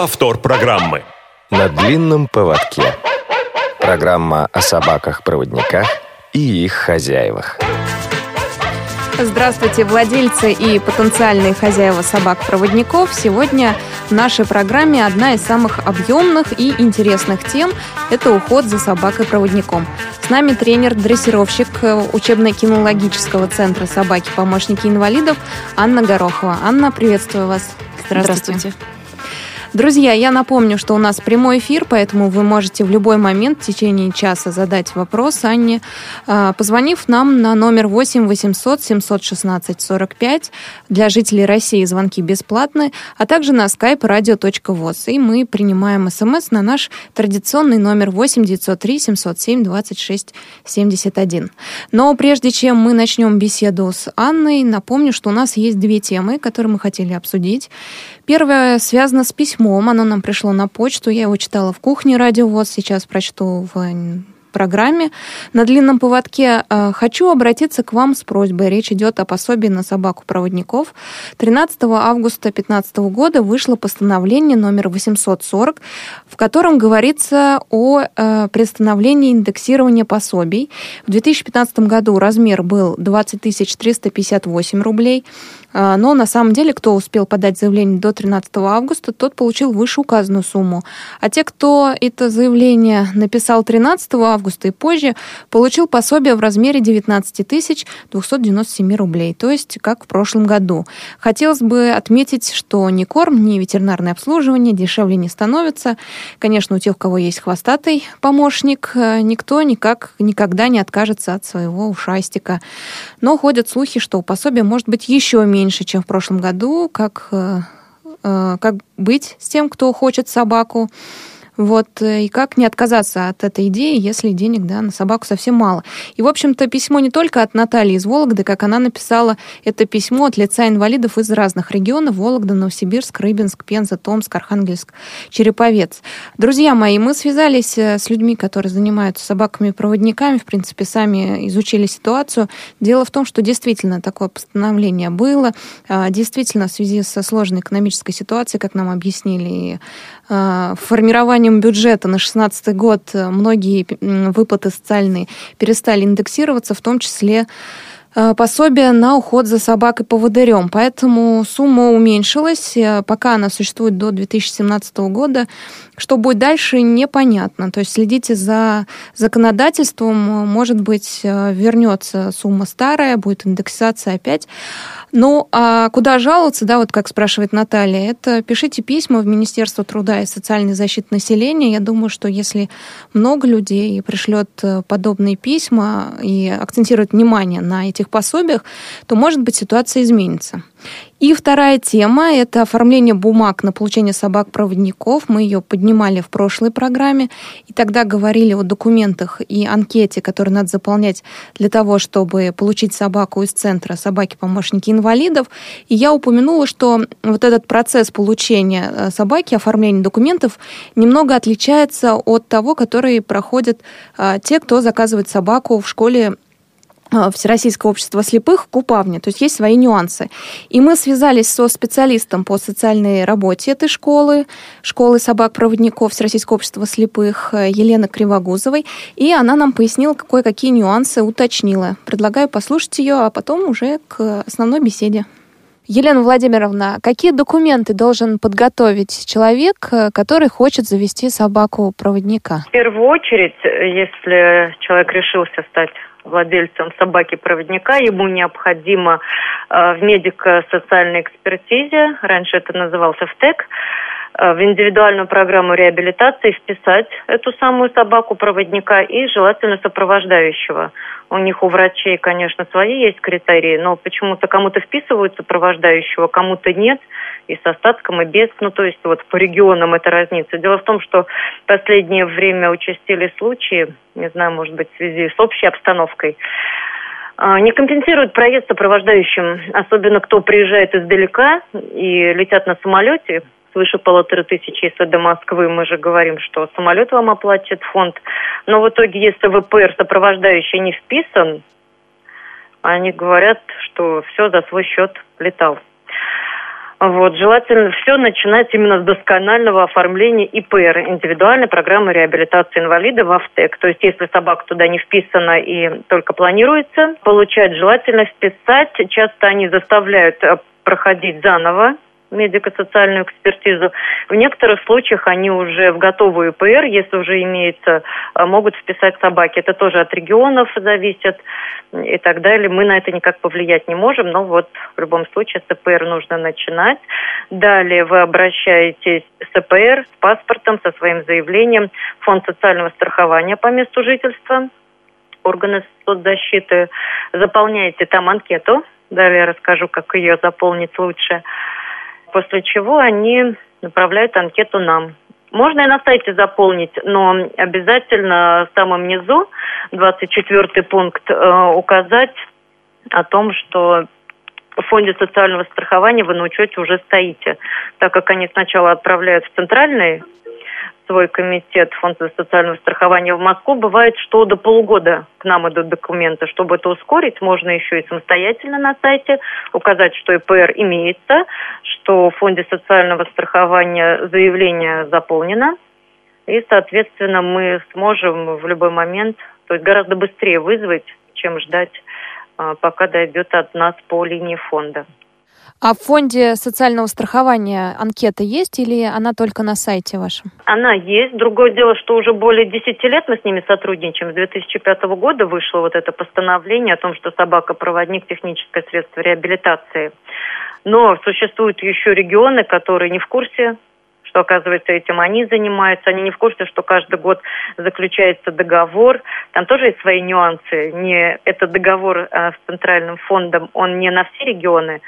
Повтор программы. На длинном поводке. Программа о собаках-проводниках и их хозяевах. Здравствуйте, владельцы и потенциальные хозяева собак-проводников. Сегодня в нашей программе одна из самых объемных и интересных тем – это уход за собакой-проводником. С нами тренер-дрессировщик учебно-кинологического центра «Собаки-помощники инвалидов» Анна Горохова. Анна, приветствую вас. Здравствуйте. Здравствуйте. Друзья, я напомню, что у нас прямой эфир, поэтому вы можете в любой момент в течение часа задать вопрос Анне, а, позвонив нам на номер 8 800 716 45. Для жителей России звонки бесплатны, а также на skype radio.voz. И мы принимаем смс на наш традиционный номер 8 903 707 26 71. Но прежде чем мы начнем беседу с Анной, напомню, что у нас есть две темы, которые мы хотели обсудить. Первое связано с письмом. Оно нам пришло на почту. Я его читала в кухне радио ВОЗ. Сейчас прочту в программе на длинном поводке. Э, хочу обратиться к вам с просьбой. Речь идет о пособии на собаку проводников. 13 августа 2015 года вышло постановление номер 840, в котором говорится о э, приостановлении индексирования пособий. В 2015 году размер был 20 358 рублей. Э, но на самом деле, кто успел подать заявление до 13 августа, тот получил вышеуказанную сумму. А те, кто это заявление написал 13 августа, августа и позже, получил пособие в размере 19 297 рублей, то есть как в прошлом году. Хотелось бы отметить, что ни корм, ни ветеринарное обслуживание дешевле не становится. Конечно, у тех, у кого есть хвостатый помощник, э, никто никак никогда не откажется от своего ушастика. Но ходят слухи, что пособие может быть еще меньше, чем в прошлом году, как э, э, как быть с тем, кто хочет собаку. Вот, э, и как не отказаться от этой идеи, если денег да, на собаку совсем мало. И, в общем-то, письмо не только от Натальи из Вологды, как она написала это письмо от лица инвалидов из разных регионов. Вологда, Новосибирск, Рыбинск, Пенза, Томск, Архангельск, Череповец. Друзья мои, мы связались э, с людьми, которые занимаются собаками-проводниками, в принципе, сами изучили ситуацию. Дело в том, что действительно такое постановление было. А, действительно, в связи со сложной экономической ситуацией, как нам объяснили а, формированием бюджета на 2016 год э, многие выплаты социальные перестали индексироваться, в том числе Э, пособие на уход за собакой поводырем. Поэтому сумма уменьшилась, э, пока она существует до 2017 года. Что будет дальше, непонятно. То есть следите за законодательством, может быть, э, вернется сумма старая, будет индексация опять. Ну, а куда жаловаться, да, вот как спрашивает Наталья, это пишите письма в Министерство труда и социальной защиты населения. Я думаю, что если много людей пришлет подобные письма и акцентирует внимание на эти этих пособиях, то, может быть, ситуация изменится. И вторая тема – это оформление бумаг на получение собак-проводников. Мы ее поднимали в прошлой программе, и тогда говорили о документах и анкете, которые надо заполнять для того, чтобы получить собаку из центра собаки-помощники инвалидов. И я упомянула, что вот этот процесс получения э, собаки, оформления документов немного отличается от того, который проходят э, те, кто заказывает собаку в школе Всероссийского общества слепых Купавни. То есть есть свои нюансы. И мы связались со специалистом по социальной работе этой школы, школы собак-проводников Всероссийского общества слепых э, Елены Кривогузовой, и она нам пояснила, кое-какие нюансы уточнила. Предлагаю послушать ее, а потом уже к основной беседе. Елена Владимировна, какие документы должен подготовить человек, э, который хочет завести собаку-проводника? В первую очередь, если человек решился стать владельцем собаки-проводника, ему необходимо э, в медико-социальной экспертизе, раньше это назывался ВТЭК, в индивидуальную программу реабилитации вписать эту самую собаку-проводника и желательно сопровождающего. У них у врачей, конечно, свои есть критерии, но почему-то кому-то вписывают сопровождающего, кому-то нет – и с остатком, и без. Ну, то есть вот по регионам это разница. Дело в том, что в последнее время участили случаи, не знаю, может быть, в связи с общей обстановкой, а, не компенсируют проезд сопровождающим, особенно кто приезжает издалека и летят на самолете, свыше полутора тысяч, если до Москвы, мы же говорим, что самолет вам оплатит фонд. Но в итоге, если ВПР сопровождающий не вписан, они говорят, что все за свой счет летал. Вот, желательно все начинать именно с досконального оформления ИПР, индивидуальной программы реабилитации инвалида в АФТЕК. То есть, если собака туда не вписана и только планируется получать, желательно вписать. Часто они заставляют э, проходить заново медико-социальную экспертизу. В некоторых случаях они уже в готовую ИПР, если уже имеется, э, могут вписать собаки. Это тоже от регионов зависит и так далее. Мы на это никак повлиять не можем, но вот в любом случае с ИПР нужно начинать. Далее вы обращаетесь с ИПР, с паспортом, со своим заявлением в Фонд социального страхования по месту жительства, органы соцзащиты. Заполняете там анкету, далее расскажу, как ее заполнить лучше после чего они направляют анкету нам. Можно и на сайте заполнить, но обязательно в самом низу, 24 пункт, э, указать о том, что в фонде социального страхования вы на учете уже стоите, так как они сначала отправляют в центральный свой комитет Фонда социального страхования в Москву, бывает, что до полугода к нам идут документы. Чтобы это ускорить, можно еще и самостоятельно на сайте указать, что ИПР имеется, что в Фонде социального страхования заявление заполнено, и, соответственно, мы сможем в любой момент, то есть гораздо быстрее вызвать, чем ждать, а, пока дойдет от нас по линии фонда. А в фонде социального страхования анкета есть или она только на сайте вашем? Она есть. Другое дело, что уже более 10 лет мы с ними сотрудничаем. С 2005 года вышло вот это постановление о том, что собака – проводник техническое средство реабилитации. Но существуют еще регионы, которые не в курсе что, оказывается, этим они занимаются. Они не в курсе, что каждый год заключается договор. Там тоже есть свои нюансы. Не, этот договор э, с Центральным фондом, он не на все регионы,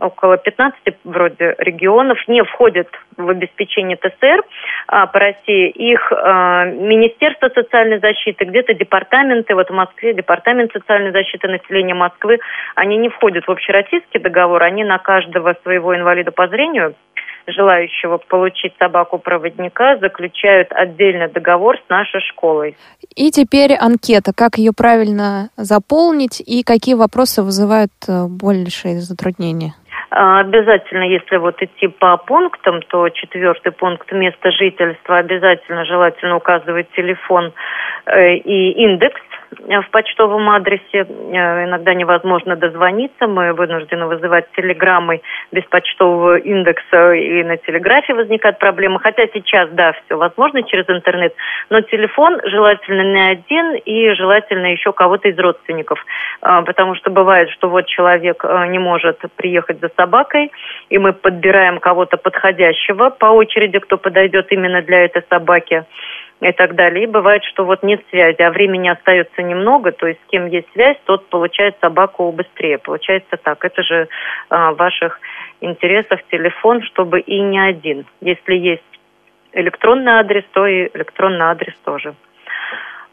около 15 вроде регионов не входят в обеспечение ТСР а, по России. Их а, Министерство социальной защиты, где-то департаменты, вот в Москве департамент социальной защиты населения Москвы, они не входят в общероссийский договор, они на каждого своего инвалида по зрению желающего получить собаку-проводника заключают отдельный договор с нашей школой. И теперь анкета. Как ее правильно заполнить и какие вопросы вызывают э, большие затруднения? А, обязательно, если вот идти по пунктам, то четвертый пункт место жительства. Обязательно желательно указывать телефон э, и индекс в почтовом адресе. Э, иногда невозможно дозвониться. Мы вынуждены вызывать телеграммой без почтового индекса, и на телеграфе возникают проблемы. Хотя сейчас, да, все возможно через интернет, но телефон желательно не один и желательно еще кого-то из родственников. Э, потому что бывает, что вот человек не может приехать за собакой, и мы подбираем кого-то подходящего по очереди, кто подойдет именно для этой собаки и так далее. И бывает, что вот нет связи, а времени остается немного, то есть с кем есть связь, тот получает собаку быстрее. Получается так. Это же а, в ваших интересах телефон, чтобы и не один. Если есть электронный адрес, то и электронный адрес тоже.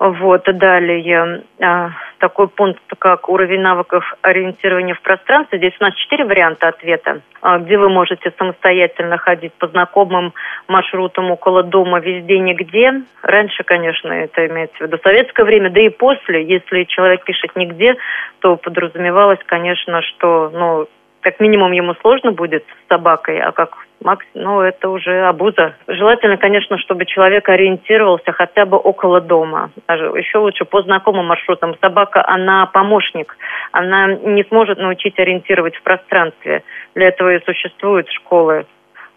Вот, далее а, такой пункт, как уровень навыков ориентирования в пространстве. Здесь у нас четыре варианта ответа, а, где вы можете самостоятельно ходить по знакомым маршрутам около дома, везде, нигде. Раньше, конечно, это имеется в виду советское время, да и после, если человек пишет нигде, то подразумевалось, конечно, что, ну, как минимум ему сложно будет с собакой, а как максимум, ну, это уже обуза. Желательно, конечно, чтобы человек ориентировался хотя бы около дома. Даже еще лучше по знакомым маршрутам. Собака, она помощник. Она не сможет научить ориентировать в пространстве. Для этого и существуют школы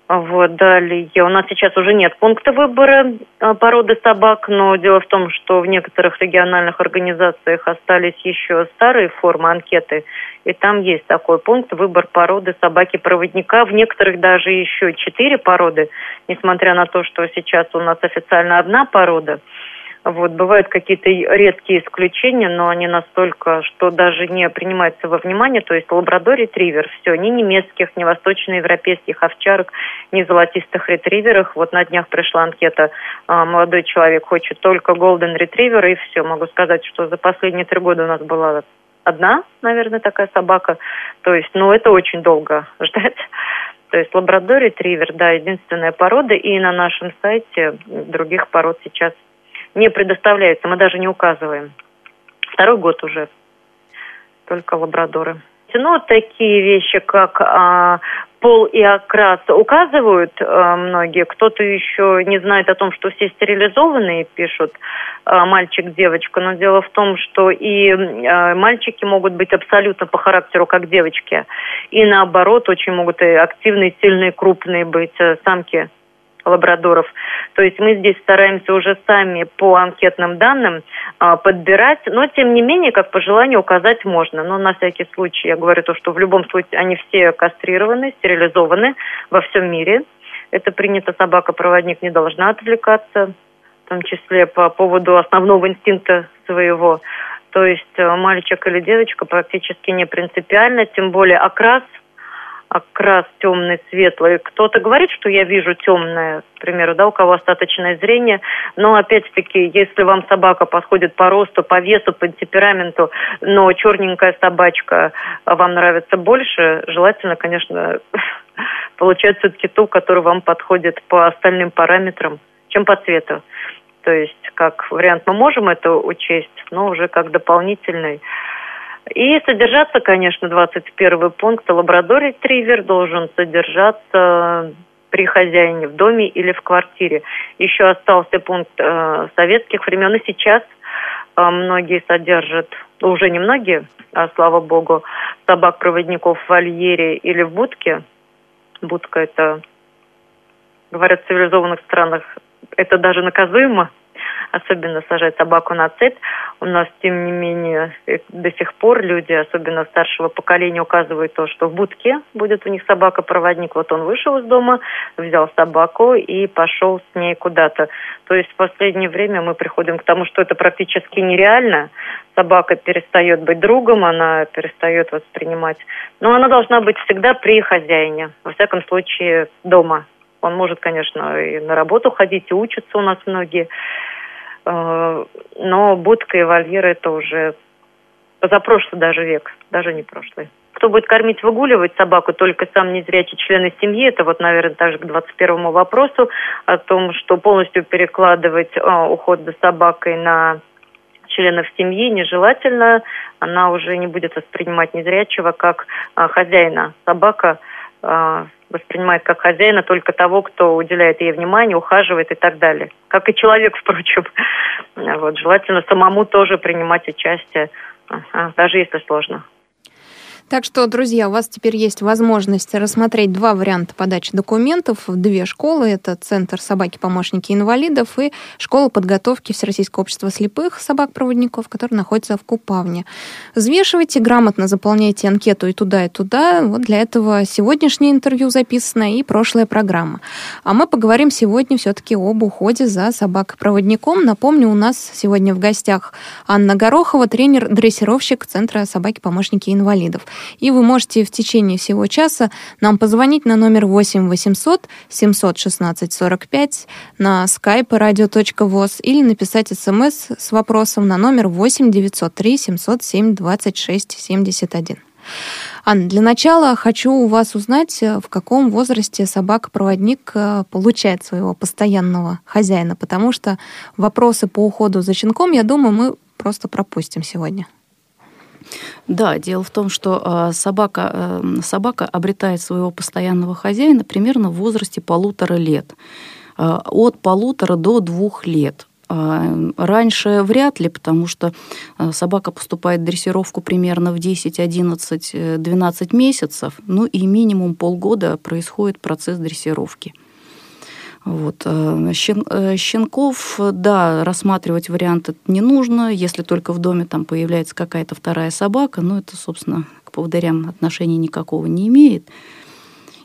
вот, далее. У нас сейчас уже нет пункта выбора а, породы собак, но дело в том, что в некоторых региональных организациях остались еще старые формы анкеты, и там есть такой пункт выбор породы собаки-проводника. В некоторых даже еще четыре породы, несмотря на то, что сейчас у нас официально одна порода – вот, бывают какие-то редкие исключения, но они настолько, что даже не принимаются во внимание. То есть лабрадор ретривер, все, ни немецких, ни восточноевропейских овчарок, ни золотистых ретриверах. Вот на днях пришла анкета, а, молодой человек хочет только голден ретривер, и все. Могу сказать, что за последние три года у нас была одна, наверное, такая собака. То есть, ну, это очень долго ждать. То есть лабрадор ретривер, да, единственная порода, и на нашем сайте других пород сейчас не предоставляется, мы даже не указываем. Второй год уже, только лабрадоры. Ну, такие вещи, как а, пол и окрас указывают э, многие. Кто-то еще не знает о том, что все стерилизованные пишут э, мальчик, девочка. Но дело в том, что и э, мальчики могут быть абсолютно по характеру как девочки. И наоборот, очень могут и активные, сильные, крупные быть э, самки лабрадоров. То есть мы здесь стараемся уже сами по анкетным данным а, подбирать, но тем не менее, как по желанию указать можно. Но на всякий случай я говорю то, что в любом случае они все кастрированы, стерилизованы во всем мире. Это принято, собака-проводник не должна отвлекаться, в том числе по поводу основного инстинкта своего. То есть э, мальчик или девочка практически не принципиально, тем более окрас – окрас темный, светлый. Кто-то говорит, что я вижу темное, к примеру, да, у кого остаточное зрение, но опять-таки, если вам собака подходит по росту, по весу, по темпераменту, но черненькая собачка вам нравится больше, желательно, конечно, получать все-таки ту, которая вам подходит по остальным параметрам, чем по цвету. То есть, как вариант, мы можем это учесть, но уже как дополнительный. И содержаться, конечно, 21 пункт, лабрадор-ретривер должен содержаться при хозяине в доме или в квартире. Еще остался пункт э, советских времен, и сейчас э, многие содержат, ну, уже не многие, а слава богу, собак-проводников в вольере или в будке. Будка это, говорят, в цивилизованных странах это даже наказуемо, особенно сажать собаку на цепь. У нас, тем не менее, э, до сих пор люди, особенно старшего поколения, указывают то, что в будке будет у них собака-проводник. Вот он вышел из дома, взял собаку и пошел с ней куда-то. То есть в последнее время мы приходим к тому, что это практически нереально. Собака перестает быть другом, она перестает воспринимать. Но она должна быть всегда при хозяине, во всяком случае дома. Он может, конечно, и на работу ходить, и учатся у нас многие. Э, но будка и вольер это уже позапрошлый даже век, даже не прошлый. Кто будет кормить, выгуливать собаку, только сам незрячий члены семьи, это вот, наверное, также к 21 вопросу о том, что полностью перекладывать э, уход за собакой на членов семьи нежелательно, она уже не будет воспринимать незрячего как э, хозяина. Собака воспринимает как хозяина только того, кто уделяет ей внимание, ухаживает и так далее. Как и человек, впрочем. Вот, желательно самому тоже принимать участие, даже если сложно. Так что, друзья, у вас теперь есть возможность рассмотреть два варианта подачи документов в две школы. Это Центр собаки-помощники инвалидов и Школа подготовки Всероссийского общества слепых собак-проводников, который находится в Купавне. Взвешивайте, грамотно заполняйте анкету и туда, и туда. Вот для этого сегодняшнее интервью записано и прошлая программа. А мы поговорим сегодня все-таки об уходе за собакой-проводником. Напомню, у нас сегодня в гостях Анна Горохова, тренер-дрессировщик Центра собаки-помощники инвалидов. И вы можете в течение всего часа нам позвонить на номер 8 800 716 45 на skype radio.voz или написать смс с вопросом на номер 8 903 707 26 71. Анна, для начала хочу у вас узнать, в каком возрасте собака-проводник э, получает своего постоянного хозяина, потому что вопросы по уходу за щенком, я думаю, мы просто пропустим сегодня. Да, дело в том, что а, собака, э, собака обретает своего постоянного хозяина примерно в возрасте полутора лет. А, от полутора до двух лет. А, раньше вряд ли, потому что собака поступает в дрессировку примерно в 10, 11, 12 месяцев, ну и минимум полгода происходит процесс дрессировки. Вот. Э, э, щенков, да, рассматривать варианты не нужно, если только в доме там появляется какая-то вторая собака, но это, собственно, к поводырям отношения никакого не имеет.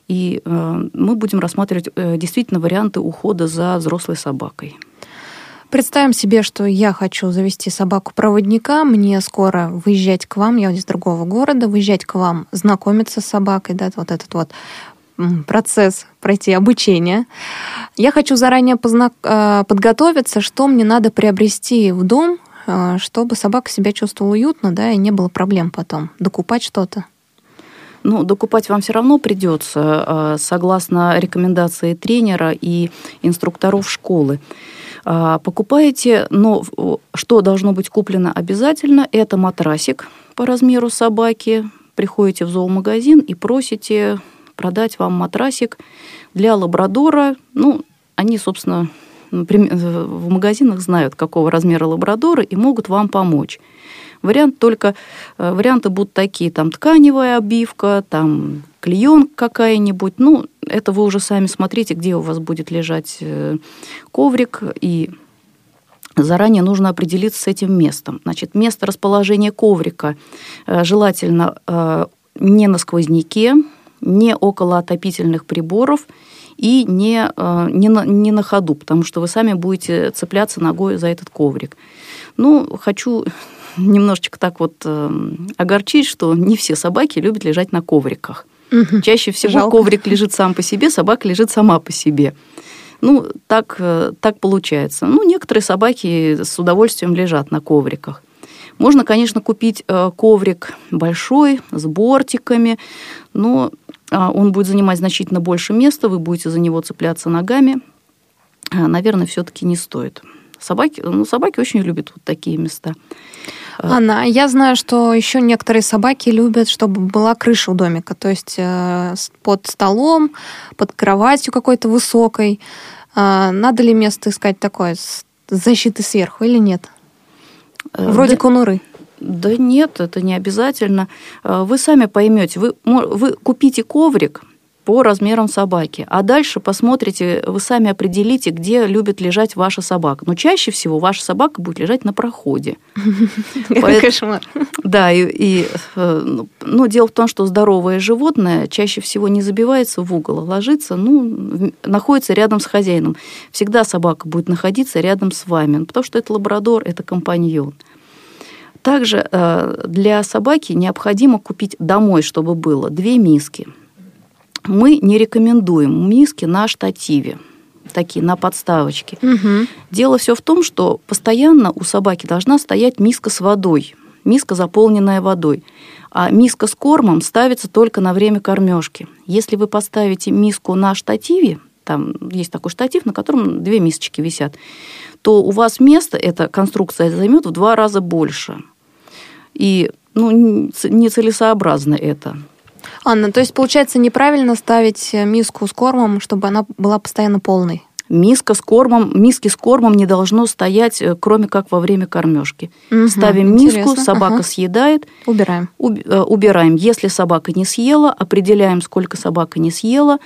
И э, мы будем рассматривать действительно варианты ухода за взрослой собакой. Представим себе, что я хочу завести собаку-проводника, мне скоро выезжать к вам, я из другого города, выезжать к вам, знакомиться с собакой, да, вот этот вот процесс пройти обучение. Я хочу заранее познак... Э, подготовиться, что мне надо приобрести в дом, э, чтобы собака себя чувствовала уютно, да, и не было проблем потом. Докупать что-то. Ну, докупать вам все равно придется, э, согласно рекомендации тренера и инструкторов школы. Покупаете, но что должно быть куплено обязательно, это матрасик по размеру собаки. Приходите в зоомагазин и просите продать вам матрасик для лабрадора. Ну, они, собственно, в магазинах знают, какого размера лабрадора и могут вам помочь. Вариант только, э, варианты будут такие, там тканевая обивка, там клеенка какая-нибудь. Ну, это вы уже сами смотрите, где у вас будет лежать э, коврик, и заранее нужно определиться с этим местом. Значит, место расположения коврика э, желательно не на сквозняке, не около отопительных приборов и не, не, на, не на ходу, потому что вы сами будете цепляться ногой за этот коврик. Ну, хочу немножечко так вот э, огорчить, что не все собаки любят лежать на ковриках. Угу. Чаще всего Жалко. коврик лежит сам по себе, собака лежит сама по себе. Ну, так, э, так получается. Ну, некоторые собаки с удовольствием лежат на ковриках. Можно, конечно, купить э, коврик большой, с бортиками, но он будет занимать значительно больше места, вы будете за него цепляться ногами. А, наверное, все-таки не стоит. Собаки, ну, собаки очень любят вот такие места. Анна, я знаю, что еще некоторые собаки любят, чтобы была крыша у домика, то есть э, под столом, под кроватью какой-то высокой. А, надо ли место искать такое с защитой сверху или нет? Э, Вроде да, конуры. Да нет, это не обязательно. Э, вы сами поймете. Вы, вы купите коврик, по размерам собаки. А дальше посмотрите, вы сами определите, где любит лежать ваша собака. Но чаще всего ваша собака будет лежать на проходе. Кошмар. Да, и, э, ну, но дело в том, что здоровое животное чаще всего не забивается в угол, а ложится, ну, находится рядом с хозяином. Всегда собака будет находиться рядом с вами, потому что это лабрадор, это компаньон. Также э, для собаки необходимо купить домой, чтобы было две миски – мы не рекомендуем миски на штативе такие на подставочке. Угу. Дело все в том, что постоянно у собаки должна стоять миска с водой, миска, заполненная водой. А миска с кормом ставится только на время кормежки. Если вы поставите миску на штативе, там есть такой штатив, на котором две мисочки висят, то у вас место, эта конструкция займет в два раза больше. И ну, нецелесообразно это. Анна, то есть, получается, неправильно ставить э, миску с кормом, чтобы она была постоянно полной? Миска с кормом, миски с кормом не должно стоять, э, кроме как во время кормежки. Угу, Ставим миску, собака ага. съедает. Убираем. Уб, э, убираем. Если собака не съела, определяем, сколько собака не съела,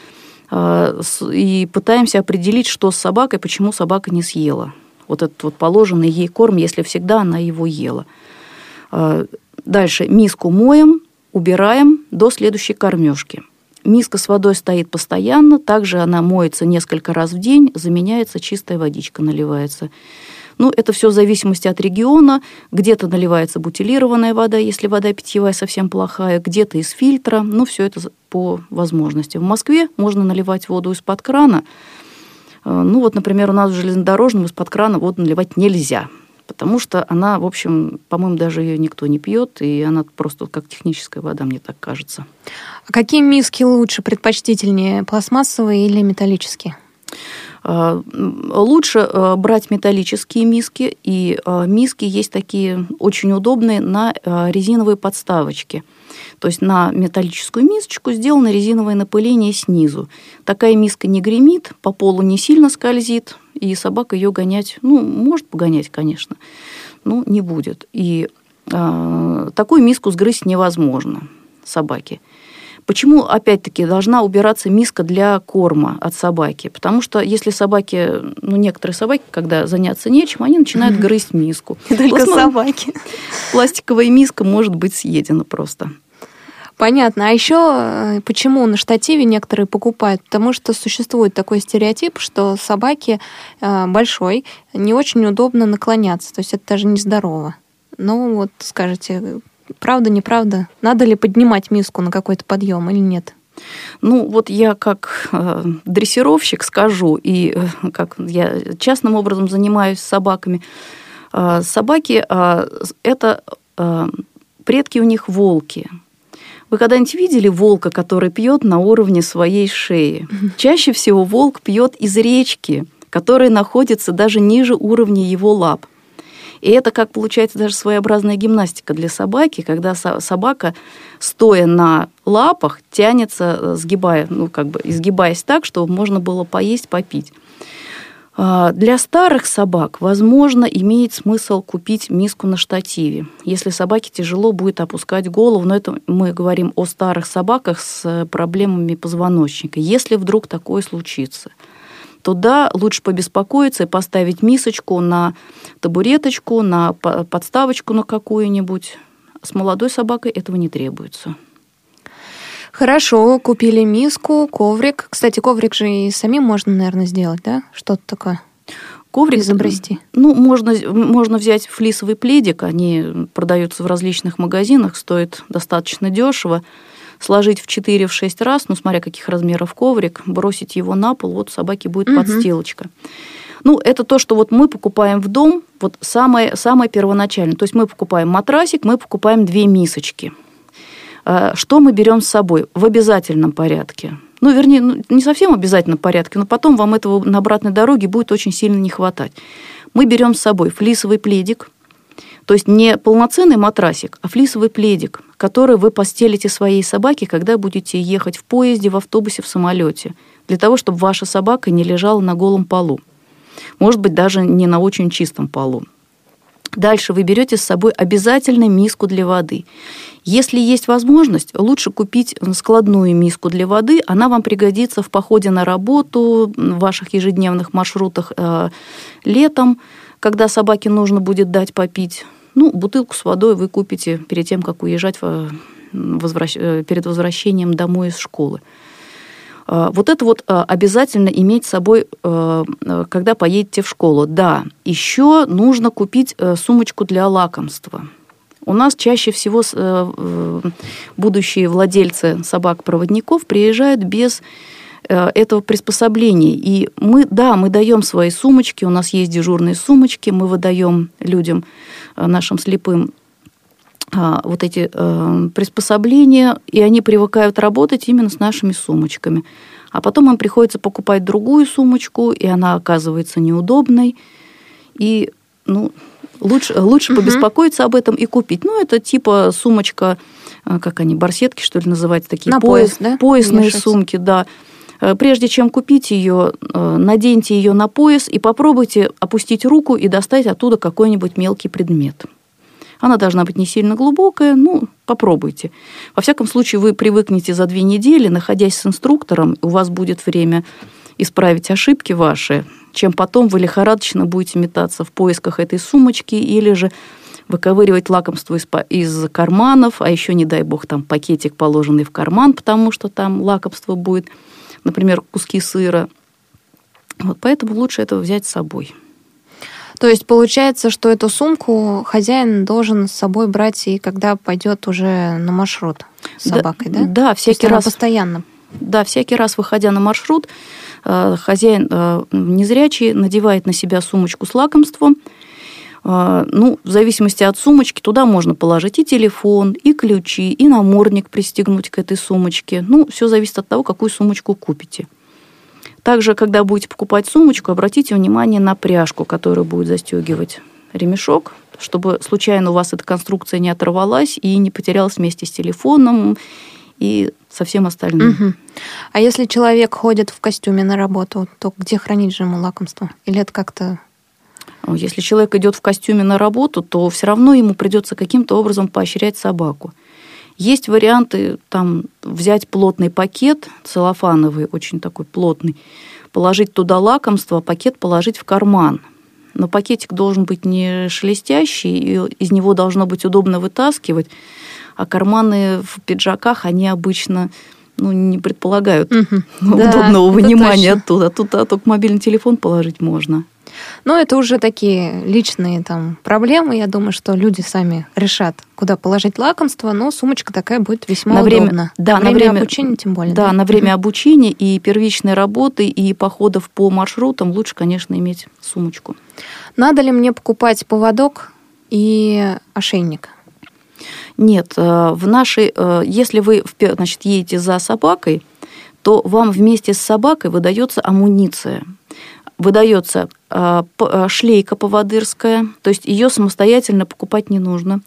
и пытаемся определить, что с собакой, почему собака не съела. Вот этот вот положенный ей корм, если всегда она его ела. Дальше миску моем, убираем до следующей кормежки. Миска с водой стоит постоянно, также она моется несколько раз в день, заменяется чистая водичка, наливается. Ну, это все в зависимости от региона. Где-то наливается бутилированная вода, если вода питьевая совсем плохая, где-то из фильтра. Ну, все это по возможности. В Москве можно наливать воду из-под крана. Э, ну, вот, например, у нас в железнодорожном из-под крана воду наливать нельзя потому что она, в общем, по-моему, даже ее никто не пьет, и она просто как техническая вода, мне так кажется. А какие миски лучше, предпочтительнее, пластмассовые или металлические? А, лучше а, брать металлические миски, и а, миски есть такие очень удобные на резиновые подставочки – то есть на металлическую мисочку сделано резиновое напыление снизу. Такая миска не гремит, по полу не сильно скользит, и собака ее гонять, ну, может погонять, конечно, но не будет. И э, такую миску сгрызть невозможно собаке. Почему, опять-таки, должна убираться миска для корма от собаки? Потому что если собаки, ну, некоторые собаки, когда заняться нечем, они начинают грызть миску. Только собаки. Пластиковая миска может быть съедена просто. Понятно. А еще э, почему на штативе некоторые покупают? Потому что существует такой стереотип, что собаке э, большой не очень удобно наклоняться. То есть это даже нездорово. Ну вот скажите, правда, неправда? Надо ли поднимать миску на какой-то подъем или нет? Ну, вот я как э, дрессировщик скажу, и э, как я частным образом занимаюсь собаками. Э, собаки э, это предки у них волки. Вы когда-нибудь видели волка, который пьет на уровне своей шеи? Чаще всего волк пьет из речки, которая находится даже ниже уровня его лап. И это, как получается, даже своеобразная гимнастика для собаки, когда собака, стоя на лапах, тянется, э, сгибая, ну, как бы изгибаясь так, чтобы можно было поесть, попить. А, для старых собак, возможно, имеет смысл купить миску на штативе. Если собаке тяжело будет опускать голову, но это мы говорим о старых собаках с проблемами позвоночника. Если вдруг такое случится, то да, лучше побеспокоиться и поставить мисочку на табуреточку, на подставочку на какую-нибудь. С молодой собакой этого не требуется. Хорошо, купили миску, коврик. Кстати, коврик же и самим можно, наверное, сделать, да? Что-то такое. Коврик изобрести? Ну, можно, можно взять флисовый пледик, они продаются в различных магазинах, стоят достаточно дешево. Сложить в 4-6 раз, ну, смотря каких размеров коврик, бросить его на пол, вот собаке будет угу. подстилочка. Ну, это то, что вот мы покупаем в дом, вот самое, самое первоначальное. То есть мы покупаем матрасик, мы покупаем две мисочки – что мы берем с собой в обязательном порядке? Ну, вернее, ну, не совсем в обязательном порядке, но потом вам этого на обратной дороге будет очень сильно не хватать. Мы берем с собой флисовый пледик, то есть не полноценный матрасик, а флисовый пледик, который вы постелите своей собаке, когда будете ехать в поезде, в автобусе, в самолете, для того, чтобы ваша собака не лежала на голом полу. Может быть, даже не на очень чистом полу. Дальше вы берете с собой обязательно миску для воды. Если есть возможность, лучше купить складную миску для воды. Она вам пригодится в походе на работу, в ваших ежедневных маршрутах э, летом, когда собаке нужно будет дать попить. Ну, бутылку с водой вы купите перед тем, как уезжать в, возвращ... Э, перед возвращением домой из школы. А, вот это вот а, обязательно иметь с собой, когда поедете в школу. Да, еще нужно купить э, сумочку для лакомства. У нас чаще всего э, будущие владельцы собак-проводников приезжают без э, этого приспособления. И мы, да, мы даем свои сумочки, у нас есть дежурные сумочки, мы выдаем людям, нашим слепым, а, вот эти э, приспособления, и они привыкают работать именно с нашими сумочками. А потом им приходится покупать другую сумочку, и она оказывается неудобной. И ну, лучше, лучше угу. побеспокоиться об этом и купить. Ну, это типа сумочка, э, как они, барсетки, что ли, называются, такие На пояс, да? поясные Вешать. сумки, да. Э, прежде чем купить ее, наденьте ее на пояс и попробуйте опустить руку и достать оттуда какой-нибудь мелкий предмет. Она должна быть не сильно глубокая, ну, попробуйте. Во всяком случае, вы привыкнете за две недели, находясь с инструктором, у вас будет время исправить ошибки ваши, чем потом вы лихорадочно будете метаться в поисках этой сумочки или же выковыривать лакомство из, из карманов, а еще, не дай бог, там пакетик, положенный в карман, потому что там лакомство будет, например, куски сыра. Вот поэтому лучше это взять с собой. То есть получается, что эту сумку хозяин должен с собой брать и когда пойдет уже на маршрут с собакой, да? Да, да всякий раз. Постоянно. Да, всякий раз, выходя на маршрут, хозяин э, незрячий надевает на себя сумочку с лакомством. Э, ну, в зависимости от сумочки, туда можно положить и телефон, и ключи, и намордник пристегнуть к этой сумочке. Ну, все зависит от того, какую сумочку купите. Также, когда будете покупать сумочку, обратите внимание на пряжку, которая будет застегивать ремешок, чтобы случайно у вас эта конструкция не оторвалась и не потерялась вместе с телефоном и со всем остальным. Угу. А если человек ходит в костюме на работу, то где хранить же ему лакомство? Или это как-то если человек идет в костюме на работу, то все равно ему придется каким-то образом поощрять собаку. Есть варианты там взять плотный пакет, целлофановый, очень такой плотный, положить туда лакомство, а пакет положить в карман. Но пакетик должен быть не шелестящий, и из него должно быть удобно вытаскивать, а карманы в пиджаках, они обычно ну, не предполагают угу. удобного да, вынимания оттуда. Тут а, только мобильный телефон положить можно. Но это уже такие личные там проблемы. Я думаю, что люди сами решат, куда положить лакомство, но сумочка такая будет весьма на время, удобна. Да, на время, время обучения тем более. Да, да? на время обучения и первичной работы, и походов по маршрутам лучше, конечно, иметь сумочку. Надо ли мне покупать поводок и ошейник? Нет, э, в нашей, э, если вы значит, едете за собакой, то вам вместе с собакой выдается амуниция. выдается шлейка поводырская, то есть ее самостоятельно покупать не нужно.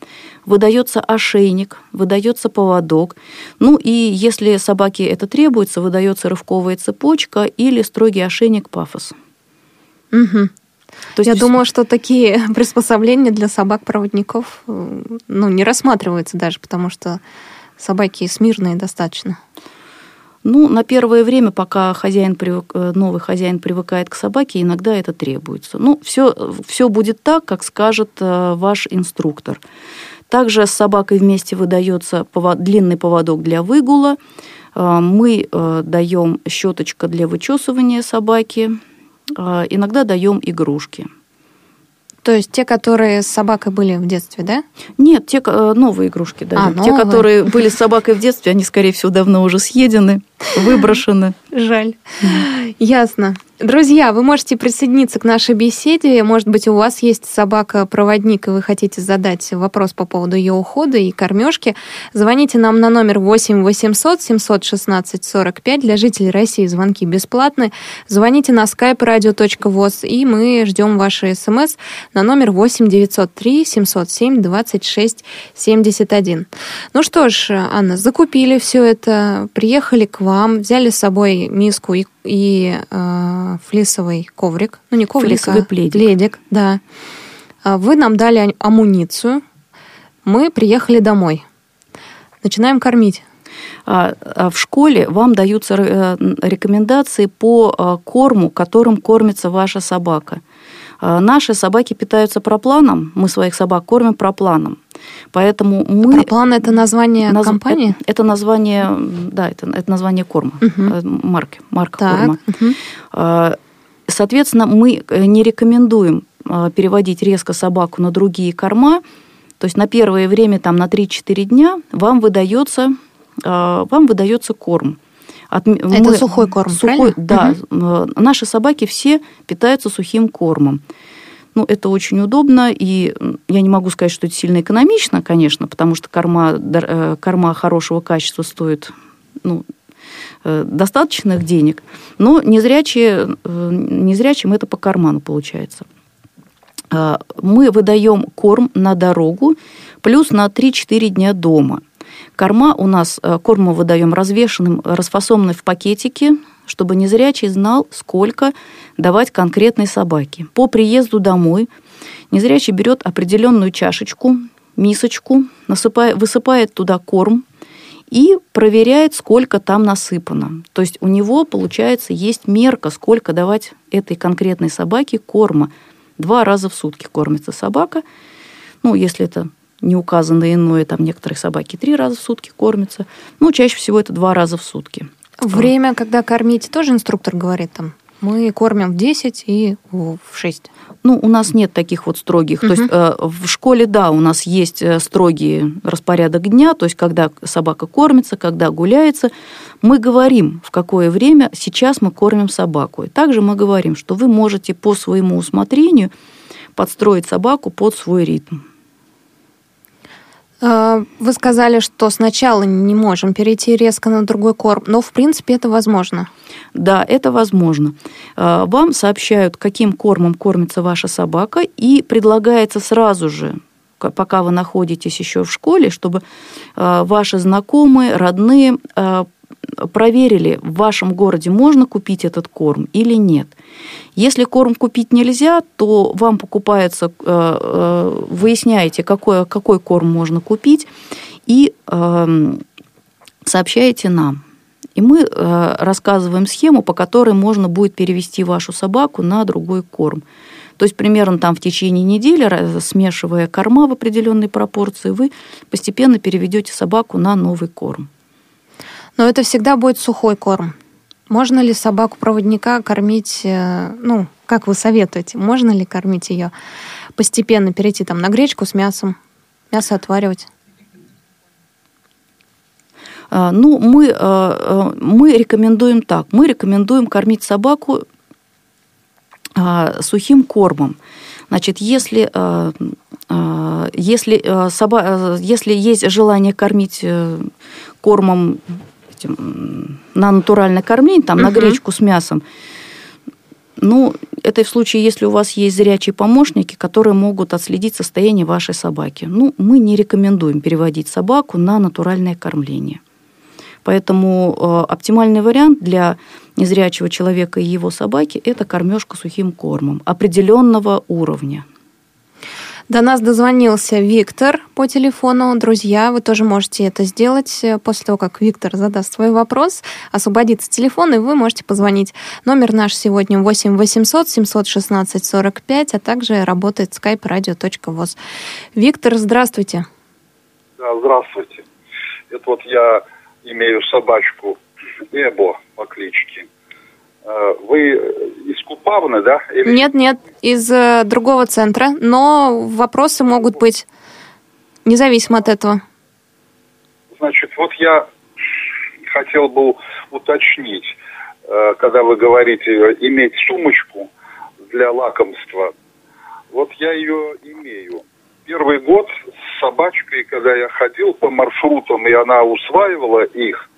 Выдается ошейник, выдается поводок. Ну и если собаке это требуется, выдается рывковая цепочка или строгий ошейник пафос. Угу. То есть Я думаю, что такие приспособления для собак-проводников ну, не рассматриваются даже, потому что собаки смирные достаточно. Ну, на первое время, пока хозяин привык, э, новый хозяин привыкает к собаке, иногда это требуется. Ну, все, все будет так, как скажет э, ваш инструктор. Также с собакой вместе выдается повод, длинный поводок для выгула. Э, мы даем щеточка для вычесывания собаки. Иногда даем игрушки. То есть те, которые с собакой были в детстве, да? Нет, те новые игрушки даем. А, новые. Те, которые были с собакой в детстве, они, скорее всего, давно уже съедены выброшены. Жаль. Ясно. Друзья, вы можете присоединиться к нашей беседе. Может быть, у вас есть собака-проводник, и вы хотите задать вопрос по поводу ее ухода и кормежки. Звоните нам на номер 8 800 716 45. Для жителей России звонки бесплатны. Звоните на skype radio.voz, и мы ждем ваши смс на номер 8 903 707 26 71. Ну что ж, Анна, закупили все это, приехали к вам, взяли с собой миску и, и э, флисовый коврик. Ну, не коврик, Флисовый а пледик. пледик. Да. А вы нам дали амуницию. Мы приехали домой. Начинаем кормить. А, а в школе вам даются э, рекомендации по э, корму, которым кормится ваша собака. Наши собаки питаются пропланом, мы своих собак кормим пропланом. Поэтому мы... Проплан – это название наз... компании? Это, это название, да, это, это название корма, угу. марки, марка так. корма. Угу. Соответственно, мы э, не рекомендуем э, переводить резко собаку на другие корма. То есть на первое время, там, на 3-4 дня вам выдается, вам выдается корм. От, Это мы, сухой корм, сухой, Да. Угу. Наши собаки все питаются сухим кормом. Ну, это очень удобно, и я не могу сказать, что это сильно экономично, конечно, потому что корма, э, корма хорошего качества стоит ну, э, достаточных денег, но незрячие, э, незрячим это по карману получается. Мы выдаем корм на дорогу, плюс на 3-4 дня дома. Корма у нас, корм мы выдаем развешенным, расфасованный в пакетике, чтобы незрячий знал, сколько давать конкретной собаке. По приезду домой незрячий берет определенную чашечку, мисочку, насыпает, высыпает туда корм и проверяет, сколько там насыпано. То есть у него, получается, есть мерка, сколько давать этой конкретной собаке корма. Два раза в сутки кормится собака. Ну, если это не указано иное, там некоторые собаки три раза в сутки кормятся. Ну, чаще всего это два раза в сутки. Время, когда кормить, тоже инструктор говорит там? Мы кормим в 10 и в 6. Ну, у нас нет таких вот строгих. Угу. То есть э, в школе, да, у нас есть э, строгий распорядок дня, то есть когда собака кормится, когда гуляется. Мы говорим, в какое время сейчас мы кормим собаку. И также мы говорим, что вы можете по своему усмотрению подстроить собаку под свой ритм. А, вы сказали, что сначала не можем перейти резко на другой корм, но в принципе это возможно. Да, это возможно. А, вам сообщают, каким кормом кормится ваша собака, и предлагается сразу же пока вы находитесь еще в школе, чтобы а, ваши знакомые, родные проверили, в вашем городе можно купить этот корм или нет. Если корм купить нельзя, то вам покупается, э, э, выясняете, какой, какой корм можно купить, и эм, сообщаете нам. И мы э, рассказываем схему, по которой можно будет перевести вашу собаку на другой корм. То есть примерно там в течение недели, смешивая корма в определенной пропорции, вы постепенно переведете собаку на новый корм. Но это всегда будет сухой корм. Можно ли собаку-проводника кормить, э, ну, как вы советуете, можно ли кормить ее постепенно, перейти там на гречку с мясом, мясо отваривать? А, ну, мы, э, э, мы рекомендуем так. Мы рекомендуем кормить собаку а, сухим кормом. Значит, если, если, если есть желание кормить кормом допустим, на натуральное кормление, там, угу. на гречку с мясом, ну, это в случае, если у вас есть зрячие помощники, которые могут отследить состояние вашей собаки. Ну, мы не рекомендуем переводить собаку на натуральное кормление. Поэтому э, оптимальный вариант для незрячего человека и его собаки – это кормежка сухим кормом определенного уровня. До нас дозвонился Виктор по телефону. Друзья, вы тоже можете это сделать после того, как Виктор задаст свой вопрос. Освободится телефон, и вы можете позвонить. Номер наш сегодня 8 800 716 45, а также работает skype radio.voz. Виктор, здравствуйте. Да, здравствуйте. Это вот я имею собачку Эбо по кличке. Э, вы из Купавны, да? Или... Нет, нет, из э, другого центра, но вопросы могут быть независимо от этого. Значит, вот я хотел бы уточнить, э, когда вы говорите иметь сумочку для лакомства. Вот я ее имею. Первый год с собачкой, когда я ходил по маршрутам, и она усваивала их,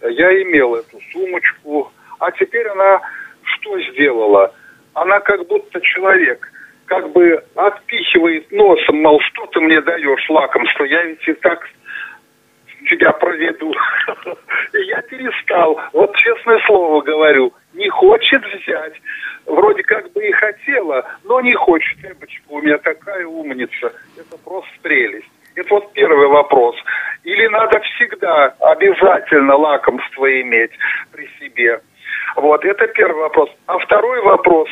я имел эту сумочку, а теперь она что сделала? Она как будто человек, как бы отпихивает носом, мол, что ты мне даешь лакомство, я ведь и так тебя проведу. И я перестал. Вот честное слово говорю, не хочет взять. Вроде как бы и хотела, но не хочет. Эбочка, у меня такая умница. Это просто прелесть. Это вот первый вопрос. Или надо всегда обязательно лакомство иметь при себе? Вот, это первый вопрос. А второй вопрос.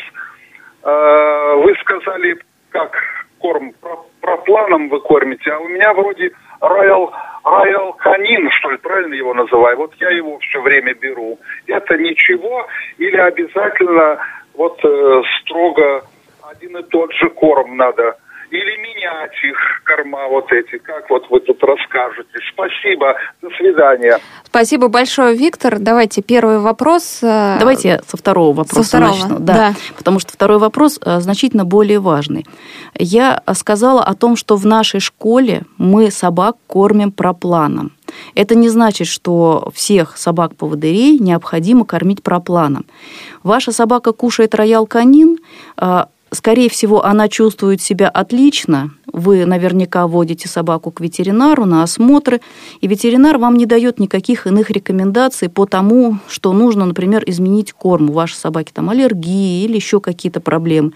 Э, вы сказали, как корм, про, про планом вы кормите, а у меня вроде Роял, Роял Канин, что ли, правильно его называю? Вот я его все время беру. Это ничего или обязательно вот э, строго один и тот же корм надо или менять их, корма вот эти, как вот вы тут расскажете. Спасибо, до свидания. Спасибо большое, Виктор. Давайте первый вопрос. Э, Давайте я со второго вопроса со второго, начну. Да, да. Потому что второй вопрос э, значительно более важный. Я сказала о том, что в нашей школе мы собак кормим пропланом. Это не значит, что всех собак-поводырей необходимо кормить пропланом. Ваша собака кушает роял канин, э, Скорее всего, она чувствует себя отлично. Вы наверняка водите собаку к ветеринару на осмотры, и ветеринар вам не дает никаких иных рекомендаций по тому, что нужно, например, изменить корм. У вашей собаки там аллергии или еще какие-то проблемы.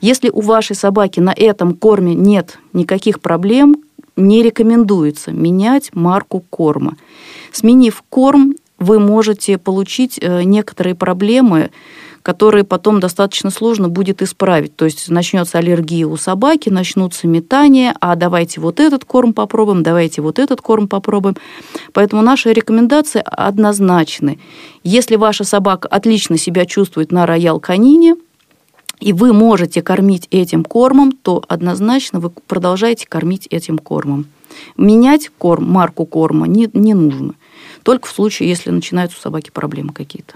Если у вашей собаки на этом корме нет никаких проблем, не рекомендуется менять марку корма. Сменив корм, вы можете получить э, некоторые проблемы, которые потом достаточно сложно будет исправить. То есть начнется аллергия у собаки, начнутся метания, а давайте вот этот корм попробуем, давайте вот этот корм попробуем. Поэтому наши рекомендации однозначны. Если ваша собака отлично себя чувствует на роял канине, и вы можете кормить этим кормом, то однозначно вы продолжаете кормить этим кормом. Менять корм, марку корма не, не нужно. Только в случае, если начинаются у собаки проблемы какие-то.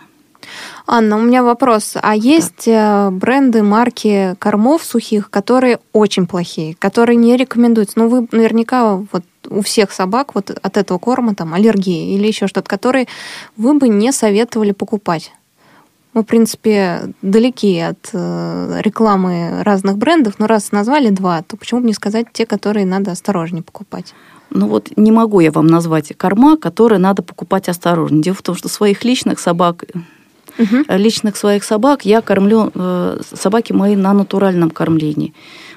Анна, у меня вопрос. А есть так. Э, бренды, марки кормов сухих, которые очень плохие, которые не рекомендуются? Ну, вы наверняка вот у всех собак вот от этого корма там аллергия или еще что-то, которые вы бы не советовали покупать? Мы, в принципе, далеки от э, рекламы разных брендов, но раз назвали два, то почему бы не сказать те, которые надо осторожнее покупать? Ну вот не могу я вам назвать корма, которые надо покупать осторожно. Дело в том, что своих личных собак угу. личных своих собак я кормлю э, собаки мои на натуральном кормлении.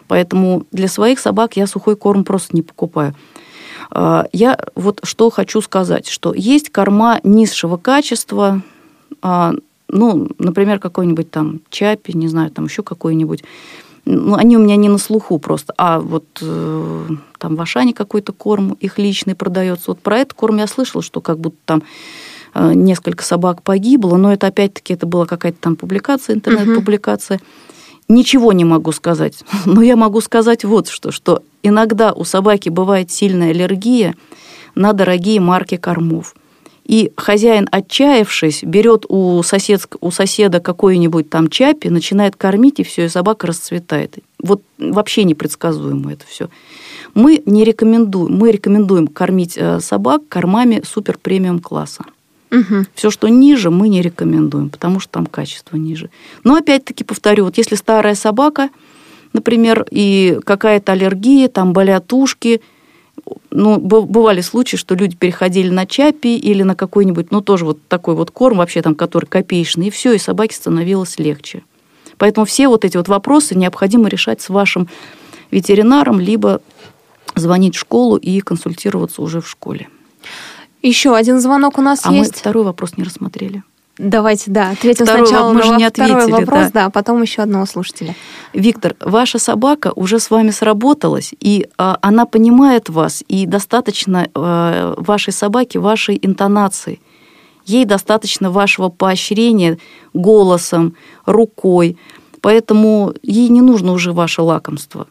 Поэтому для своих собак я сухой корм просто не покупаю. Э, я вот что хочу сказать, что есть корма низшего качества, э, ну, например, какой-нибудь там чапи, не знаю, там еще какой-нибудь. Ну, они у меня не на слуху просто. А вот э, там в Ашане какой-то корм их личный продается. Вот про этот корм я слышала, что как будто там несколько собак погибло, но это опять-таки это была какая-то там публикация, интернет-публикация. Ничего не могу сказать, но я могу сказать вот что, что иногда у собаки бывает сильная аллергия на дорогие марки кормов. И хозяин, отчаявшись, берет у, сосед, у соседа какой-нибудь там чапи, начинает кормить, и все, и собака расцветает. Вот вообще непредсказуемо это все. Мы не рекомендуем, мы рекомендуем кормить э, собак кормами супер премиум класса. Угу. Все, что ниже, мы не рекомендуем, потому что там качество ниже. Но опять-таки повторю, вот если старая собака, например, и какая-то аллергия, там болят ушки, ну, бывали случаи, что люди переходили на чапи или на какой-нибудь, ну, тоже вот такой вот корм вообще там, который копеечный, и все, и собаке становилось легче. Поэтому все вот эти вот вопросы необходимо решать с вашим ветеринаром, либо звонить в школу и консультироваться уже в школе. Еще один звонок у нас а есть. мы второй вопрос не рассмотрели. Давайте, да, ответим Второй, сначала мы же не ответили, второй вопрос, да. да, потом еще одного слушателя. Виктор, ваша собака уже с вами сработалась, и а, она понимает вас, и достаточно а, вашей собаке вашей интонации. Ей достаточно вашего поощрения голосом, рукой. Поэтому ей не нужно уже ваше лакомство.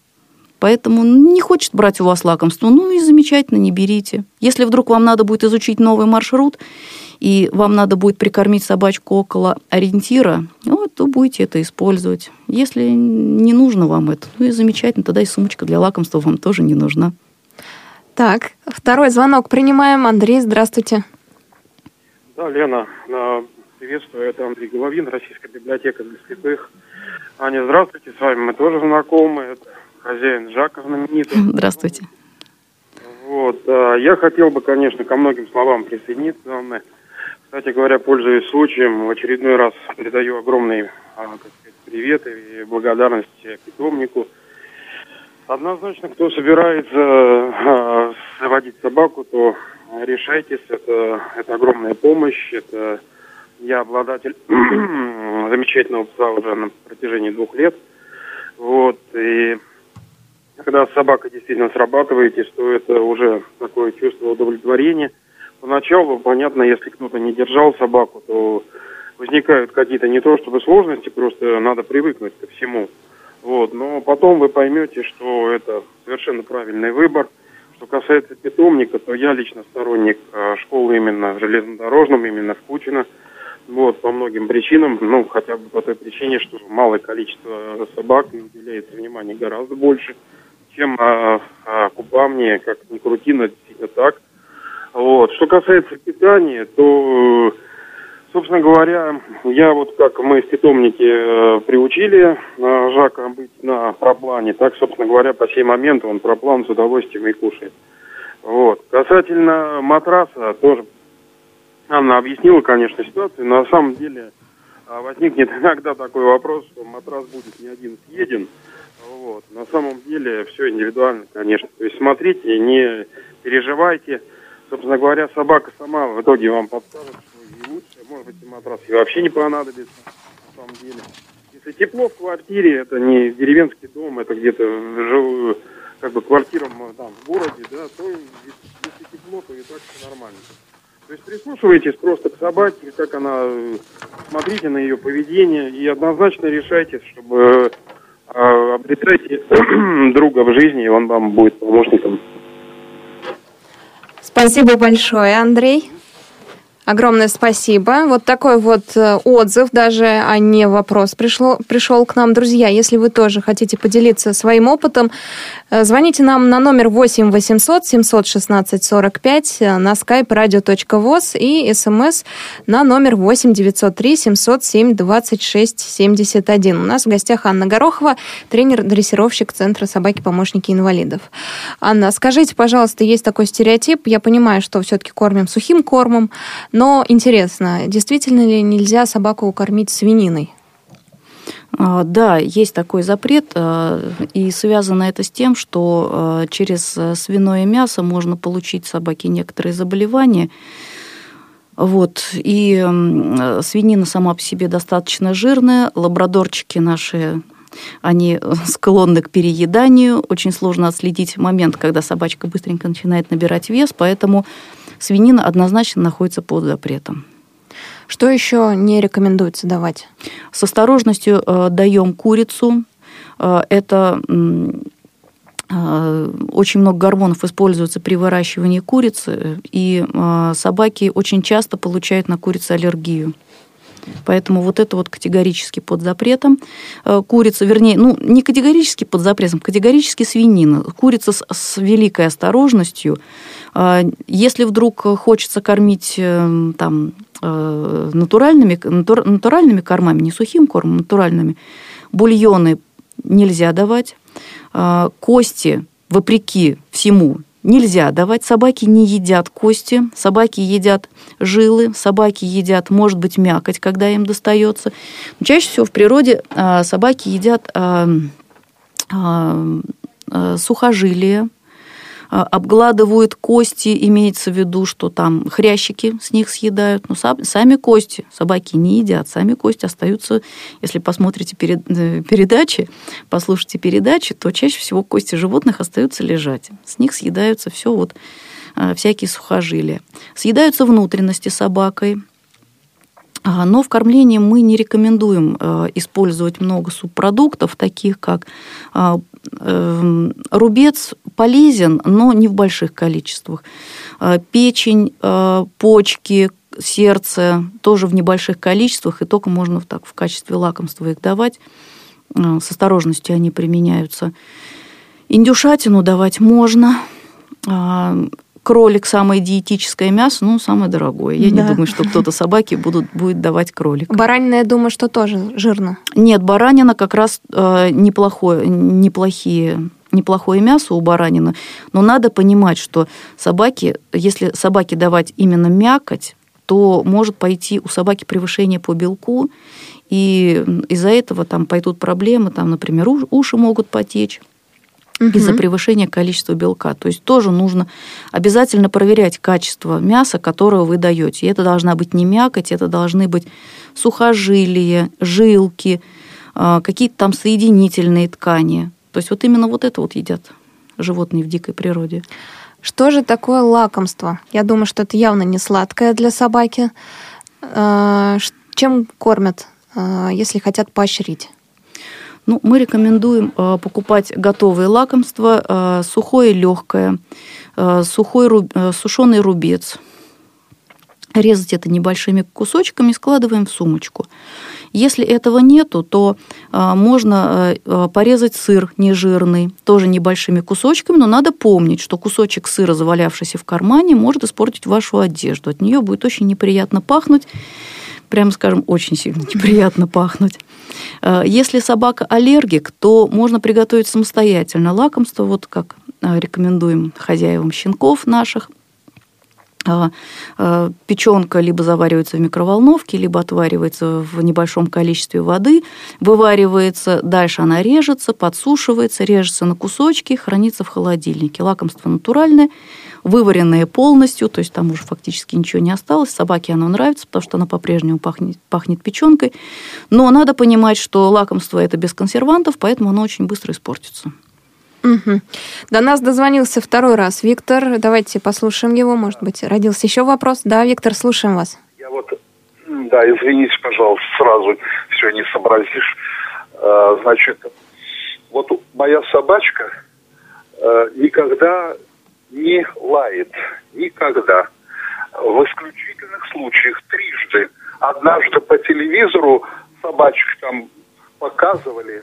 Поэтому не хочет брать у вас лакомство, ну и замечательно, не берите. Если вдруг вам надо будет изучить новый маршрут, и вам надо будет прикормить собачку около ориентира, ну, то будете это использовать. Если не нужно вам это, ну и замечательно, тогда и сумочка для лакомства вам тоже не нужна. Так, второй звонок принимаем. Андрей, здравствуйте. Да, Лена, приветствую. Это Андрей Головин, Российская библиотека для слепых. Аня, здравствуйте, с вами мы тоже знакомы. Это хозяин Жака знаменитый. Здравствуйте. Вот. А, я хотел бы, конечно, ко многим словам присоединиться. Кстати говоря, пользуясь случаем, в очередной раз передаю огромный а, как сказать, привет и благодарность питомнику. Однозначно, кто собирается э, заводить собаку, то решайтесь. Это, это огромная помощь. Это я обладатель замечательного пса уже на протяжении двух лет. Вот. И когда собака действительно срабатываетесь, то это уже такое чувство удовлетворения. Поначалу, понятно, если кто-то не держал собаку, то возникают какие-то не то чтобы сложности, просто надо привыкнуть ко всему. Вот. Но потом вы поймете, что это совершенно правильный выбор. Что касается питомника, то я лично сторонник э, школы именно в железнодорожном, именно в Кучино. Вот, по многим причинам, ну, хотя бы по той причине, что малое количество собак уделяется внимания гораздо больше чем а, а, купание, как ни крути, но действительно так. Вот. Что касается питания, то, собственно говоря, я вот как мы в питомнике э, приучили э, Жака быть на проплане, так, собственно говоря, по сей момент он проплан с удовольствием и кушает. Вот. Касательно матраса, тоже Анна объяснила, конечно, ситуацию. На самом деле а, возникнет иногда такой вопрос, что матрас будет не один съеден, вот. На самом деле все индивидуально, конечно. То есть смотрите, не переживайте. Собственно говоря, собака сама в итоге вам подскажет, что ей лучше. Может быть, и матрас ей вообще не понадобится, на самом деле. Если тепло в квартире, это не деревенский дом, это где-то живую, как бы квартира там, в городе, да, то если тепло, то и так все нормально. То есть прислушивайтесь просто к собаке, как она, смотрите на ее поведение и однозначно решайте, чтобы обретайте друга в жизни, и он вам будет помощником. Спасибо большое, Андрей. Огромное спасибо. Вот такой вот э, отзыв, даже, а не вопрос, пришло, пришел к нам. Друзья, если вы тоже хотите поделиться своим опытом, э, звоните нам на номер 8 800 716 45 на skype radio.voz и смс на номер 8 903 707 26 71. У нас в гостях Анна Горохова, тренер-дрессировщик Центра собаки-помощники инвалидов. Анна, скажите, пожалуйста, есть такой стереотип, я понимаю, что все-таки кормим сухим кормом, но интересно, действительно ли нельзя собаку кормить свининой? А, да, есть такой запрет, а, и связано это с тем, что а, через свиное мясо можно получить собаке некоторые заболевания. Вот. И свинина сама по себе достаточно жирная, лабрадорчики наши они склонны к перееданию. Очень сложно отследить момент, когда собачка быстренько начинает набирать вес, поэтому свинина однозначно находится под запретом. Что еще не рекомендуется давать? С осторожностью э, даем курицу. Э, это э, очень много гормонов используется при выращивании курицы, и э, собаки очень часто получают на курицу аллергию. Поэтому вот это вот категорически под запретом. Э, курица, вернее, ну, не категорически под запретом, категорически свинина. Курица с, с великой осторожностью. Э, если вдруг хочется кормить э, там натуральными, натуральными кормами, не сухим кормом, натуральными, бульоны нельзя давать. Кости, вопреки всему, нельзя давать. Собаки не едят кости, собаки едят жилы, собаки едят, может быть, мякоть, когда им достается. Но чаще всего в природе а, собаки едят а, а, сухожилия, обгладывают кости, имеется в виду, что там хрящики с них съедают, но сами кости собаки не едят, сами кости остаются, если посмотрите перед, э, передачи, послушайте передачи, то чаще всего кости животных остаются лежать. С них съедаются все вот э, всякие сухожилия. Съедаются внутренности собакой, но в кормлении мы не рекомендуем э, использовать много субпродуктов, таких как Эм, рубец полезен, но не в больших количествах. Э, печень, э, почки, сердце тоже в небольших количествах, и только можно так в качестве лакомства их давать. Э, с осторожностью они применяются. Индюшатину давать можно кролик самое диетическое мясо, ну, самое дорогое. Я да. не думаю, что кто-то собаки будут, будет давать кролика. Баранина, я думаю, что тоже жирно. Нет, баранина как раз э, неплохое, неплохие неплохое мясо у баранины, но надо понимать, что собаки, если собаке давать именно мякоть, то может пойти у собаки превышение по белку, и из-за этого там пойдут проблемы, там, например, уши могут потечь угу. из-за превышения количества белка. То есть тоже нужно обязательно проверять качество мяса, которое вы даете. И это должна быть не мякоть, это должны быть сухожилия, жилки, а, какие-то там соединительные ткани. То есть вот именно вот это вот едят животные в дикой природе. Что же такое лакомство? Я думаю, что это явно не сладкое для собаки. А, чем кормят, а, если хотят поощрить? Ну, мы рекомендуем э, покупать готовые лакомства, э, сухое легкое, э, сухой, сушеный рубец. Резать это небольшими кусочками, складываем в сумочку. Если этого нету, то можно порезать сыр нежирный, тоже небольшими кусочками, но надо помнить, что кусочек сыра, завалявшийся в кармане, может испортить вашу одежду. От нее будет очень неприятно пахнуть, прямо скажем, очень сильно неприятно пахнуть. Э, если собака аллергик, то можно приготовить самостоятельно лакомство, вот как э, рекомендуем хозяевам щенков наших. Э, печенка либо заваривается в микроволновке, либо отваривается в небольшом количестве воды, вываривается, дальше она режется, подсушивается, режется на кусочки, хранится в холодильнике. Лакомство натуральное, вываренное полностью, то есть там уже фактически ничего не осталось. Собаке оно нравится, потому что оно по-прежнему пахнет, пахнет печенкой. Но надо понимать, что лакомство это без консервантов, поэтому оно очень быстро испортится. Угу. До нас дозвонился второй раз Виктор. Давайте послушаем его. Может быть, родился еще вопрос. Да, Виктор, слушаем вас. Я вот, да, извините, пожалуйста, сразу все не сообразишь. А, значит, вот моя собачка э, никогда не лает. Никогда. В исключительных случаях трижды. Однажды по телевизору собачек там показывали,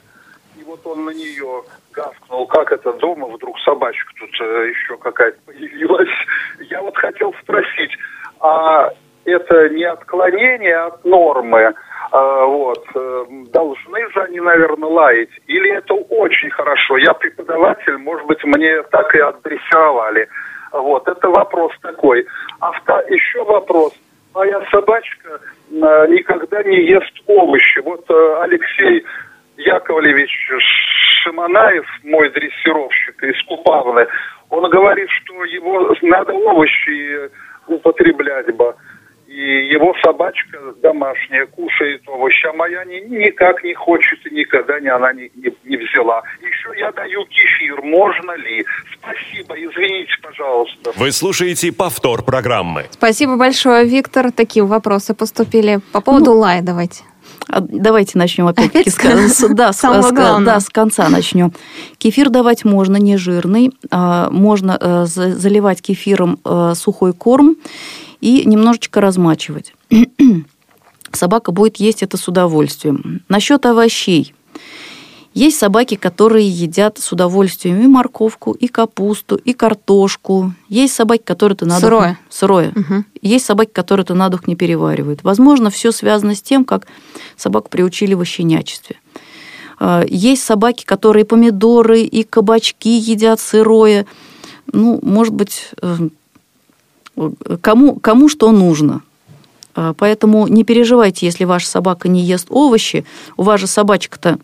и вот он на нее гавкнул, как это дома, вдруг собачка тут э, еще какая-то появилась. Я вот хотел спросить, а это не отклонение от нормы, а, вот, э, должны же они, наверное, лаять, или это очень хорошо? Я преподаватель, может быть, мне так и адресовали. Вот, это вопрос такой. А еще вопрос. Моя собачка э, никогда не ест овощи. Вот Алексей Яковлевич Шиманаев, мой дрессировщик из Купавны, он говорит, что его надо овощи употреблять бы и его собачка домашняя кушает овощи, а моя ни, никак не хочет и никогда не, она не, не, не взяла. Еще я даю кефир, можно ли? Спасибо, извините, пожалуйста. Вы слушаете повтор программы. Спасибо большое, Виктор. Такие вопросы поступили. По поводу ну, лая давайте. А давайте начнем опять-таки с, с, да, с, да, с конца начнем. Кефир давать можно не жирный, а, можно э, заливать кефиром э, сухой корм и немножечко размачивать. собака будет есть это с удовольствием. Насчет овощей. Есть собаки, которые едят с удовольствием и морковку, и капусту, и картошку. Есть собаки, которые то на дух... Сырое. Сырое. Угу. Есть собаки, которые то на дух не переваривают. Возможно, все связано с тем, как собаку приучили в щенячестве. А, есть собаки, которые помидоры и кабачки едят сырое. Ну, может быть, э, кому, кому что нужно. А, Поэтому не переживайте, если ваша собака не ест овощи. У вас же собачка-то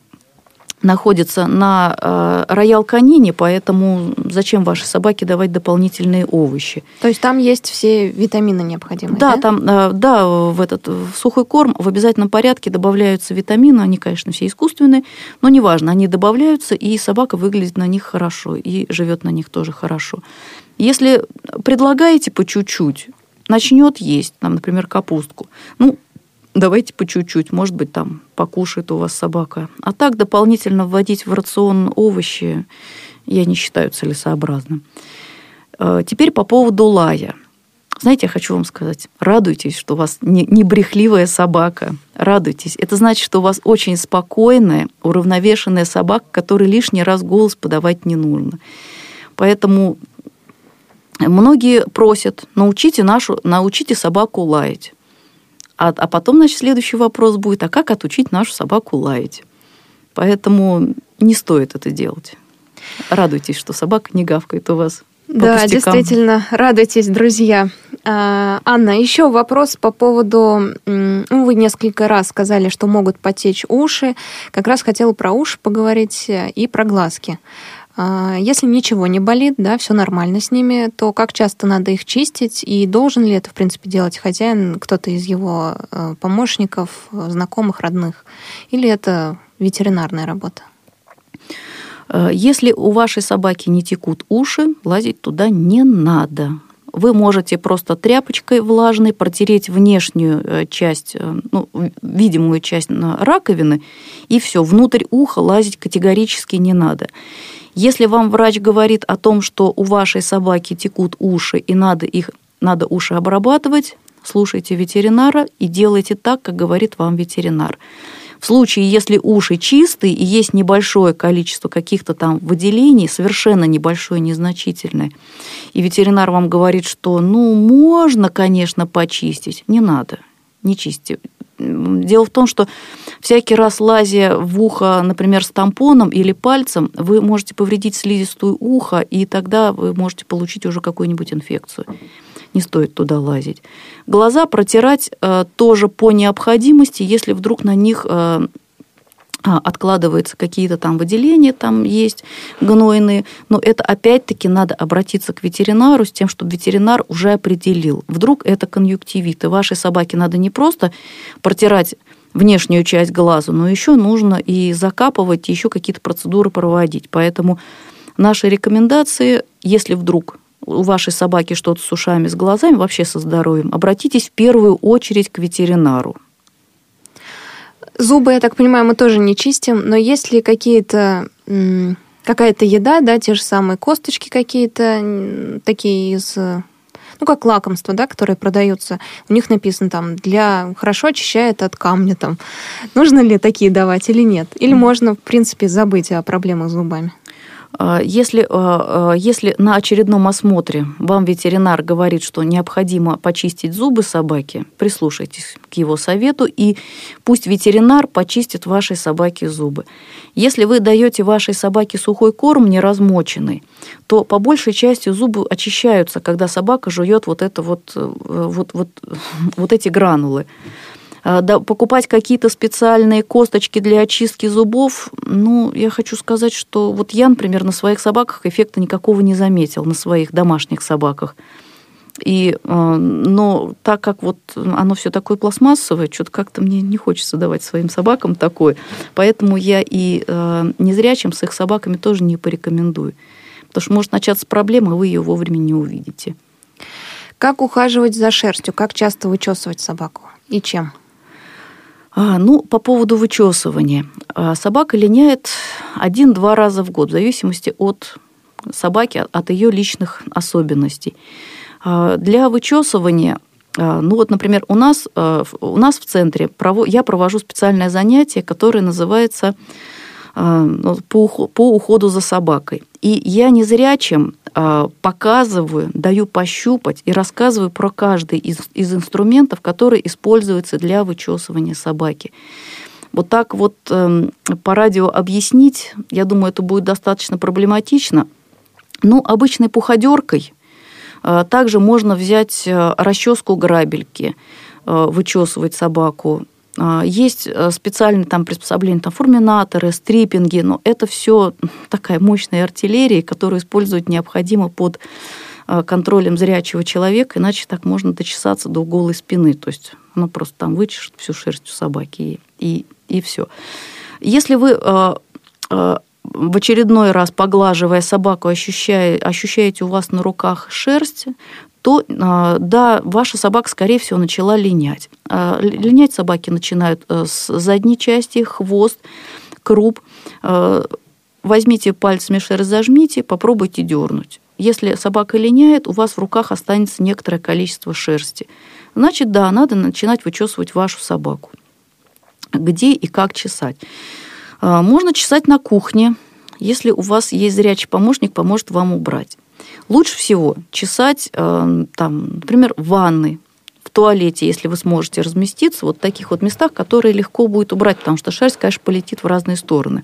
находится на э, роял канине, поэтому зачем вашей собаке давать дополнительные овощи? То есть там есть все витамины необходимые, Да, да? там, э, да, в этот в сухой корм в обязательном порядке добавляются витамины, они, конечно, все искусственные, но неважно, они добавляются, и собака выглядит на них хорошо, и живет на них тоже хорошо. Если предлагаете по чуть-чуть, начнет есть, там, например, капустку, ну, давайте по чуть-чуть, может быть, там покушает у вас собака. А так дополнительно вводить в рацион овощи я не считаю целесообразным. Э, Теперь по поводу лая. Знаете, я хочу вам сказать, радуйтесь, что у вас не, брехливая собака. Радуйтесь. Это значит, что у вас очень спокойная, уравновешенная собака, которой лишний раз голос подавать не нужно. Поэтому многие просят, научите, нашу, научите собаку лаять. А, а потом, значит, следующий вопрос будет, а как отучить нашу собаку лаять? Поэтому не стоит это делать. Радуйтесь, что собака не гавкает у вас. Да, пустякам. действительно, радуйтесь, друзья. А, Анна, еще вопрос по поводу... Ну, вы несколько раз сказали, что могут потечь уши. Как раз хотела про уши поговорить э, и про глазки. А, Если ничего не болит, да, все нормально с ними, то как часто надо их чистить и должен ли это, в принципе, делать хозяин, кто-то из его э, помощников, знакомых, родных? Или это ветеринарная работа? Э, Если у вашей собаки не текут уши, лазить туда не надо. Вы можете просто тряпочкой влажной протереть внешнюю э, часть, ну, видимую часть раковины, и все, внутрь уха лазить категорически не надо. Если вам врач говорит о том, что у вашей собаки текут уши и надо их надо уши обрабатывать, слушайте ветеринара и делайте так, как говорит вам ветеринар. В случае, если уши чистые и есть небольшое количество каких-то там выделений, совершенно небольшое, незначительное, и ветеринар вам говорит, что ну можно, конечно, почистить, не надо, не чисти. Дело в том, что всякий раз лазя в ухо, например, с тампоном или пальцем, вы можете повредить слизистую ухо, и тогда вы можете получить уже какую-нибудь инфекцию. Не стоит туда лазить. Глаза протирать э, тоже по необходимости, если вдруг на них э, откладываются какие-то там выделения, там есть гнойные, но это опять-таки надо обратиться к ветеринару с тем, чтобы ветеринар уже определил. Вдруг это конъюнктивит, и вашей собаке надо не просто протирать внешнюю часть глаза, но еще нужно и закапывать, и еще какие-то процедуры проводить. Поэтому наши рекомендации, если вдруг у вашей собаки что-то с ушами, с глазами, вообще со здоровьем, обратитесь в первую очередь к ветеринару. Зубы, я так понимаю, мы тоже не чистим, но есть ли какие-то какая-то еда, да, те же самые косточки какие-то такие из ну, как лакомства, да, которые продаются. У них написано там, для хорошо очищает от камня там. Нужно ли такие давать или нет? Или можно, в принципе, забыть о проблемах с зубами? А, Если, а, а, если на очередном осмотре вам ветеринар говорит, что необходимо почистить зубы собаки, прислушайтесь к его совету, и пусть ветеринар почистит вашей собаке зубы. Если вы даете вашей собаке сухой корм неразмоченный, то по большей части зубы очищаются, когда собака жует вот, это вот, э, вот, вот, вот эти гранулы. А, покупать какие-то специальные косточки для очистки зубов, ну, я хочу сказать, что вот я, например, на своих собаках эффекта никакого не заметил, на своих домашних собаках. И, э, но так как вот оно все такое пластмассовое, что-то как-то мне не хочется давать своим собакам такое. Поэтому я и э, незрячим с их собаками тоже не порекомендую. Потому что может начаться проблема, а вы ее вовремя не увидите. Как ухаживать за шерстью? Как часто вычесывать собаку? И чем? А, ну, по поводу вычесывания. А, Собака линяет один-два раза в год, в зависимости от собаки, от ее личных особенностей. А, Для вычесывания А, ну вот, например, у нас, у нас в центре я провожу специальное занятие, которое называется ну, по уходу за собакой. И я не зря чем показываю, даю пощупать и рассказываю про каждый из, из инструментов, которые используются для вычесывания собаки. Вот так вот эм, по радио объяснить, я думаю, это будет достаточно проблематично. Ну, обычной пуходеркой э, также можно взять э, расческу грабельки, э, вычесывать собаку. Есть специальные там приспособления, там форминаторы, стриппинги, но это все такая мощная артиллерия, которую использовать необходимо под контролем зрячего человека, иначе так можно дочесаться до голой спины. То есть она просто там вычешет всю шерсть у собаки и, и, и все. Если вы в очередной раз поглаживая собаку, ощущая, ощущаете у вас на руках шерсть, то а, да, ваша собака, скорее всего, начала линять. А, линять собаки начинают э, с задней части, хвост, круп. А, возьмите пальцами шерсть, зажмите, попробуйте дернуть. Если собака линяет, у вас в руках останется некоторое количество шерсти. Значит, да, надо начинать вычесывать вашу собаку. Где и как чесать. Можно чесать на кухне, если у вас есть зрячий помощник, поможет вам убрать. Лучше всего чесать, а, там, например, в ванной, в туалете, если вы сможете разместиться, вот в таких вот местах, которые легко будет убрать, потому что шерсть, конечно, полетит в разные стороны.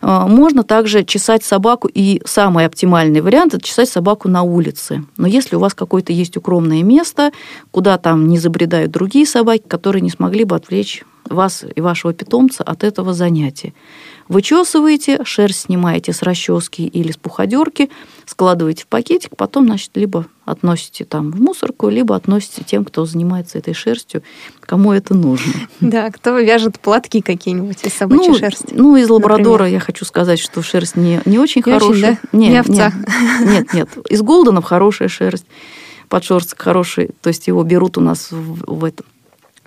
А, можно также чесать собаку, и самый оптимальный вариант – это чесать собаку на улице. Но если у вас какое-то есть укромное место, куда там не забредают другие собаки, которые не смогли бы отвлечь вас и вашего питомца от этого занятия. Вычесываете, шерсть снимаете с расчески или с пуходерки, складываете в пакетик, потом, значит, либо относите там в мусорку, либо относите тем, кто занимается этой шерстью, кому это нужно. Да, кто вяжет платки какие-нибудь из собачьей ну, шерсти. Ну, из лабрадора например. я хочу сказать, что шерсть не, не очень не хорошая. Очень, да? Нет, не овца. Нет, нет, нет. Из голденов хорошая шерсть подшерсток хороший, то есть его берут у нас в, в этом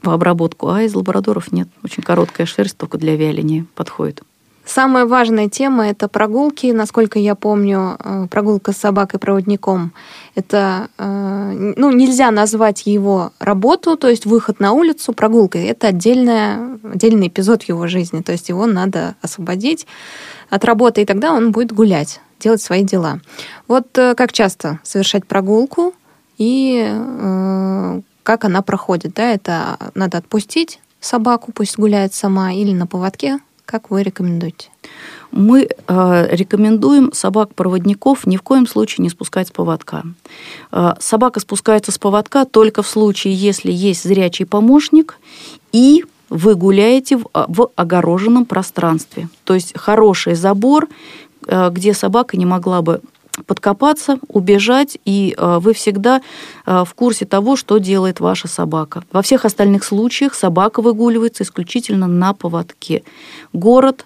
в обработку, а из лабрадоров нет. Очень короткая шерсть только для вяления подходит. Самая важная тема – это прогулки. Насколько я помню, э, прогулка с собакой-проводником – это, э, ну, нельзя назвать его работу, то есть выход на улицу прогулкой. Это отдельная, отдельный эпизод его жизни, то есть его надо освободить от работы, и тогда он будет гулять, делать свои дела. Вот э, как часто совершать прогулку и как она проходит. Да? Это надо отпустить собаку, пусть гуляет сама, или на поводке. Как вы рекомендуете? Мы э, рекомендуем собак-проводников ни в коем случае не спускать с поводка. Э, собака спускается с поводка только в случае, если есть зрячий помощник и вы гуляете в, в огороженном пространстве. То есть хороший забор, э, где собака не могла бы подкопаться, убежать, и э, вы всегда э, в курсе того, что делает ваша собака. Во всех остальных случаях собака выгуливается исключительно на поводке. Город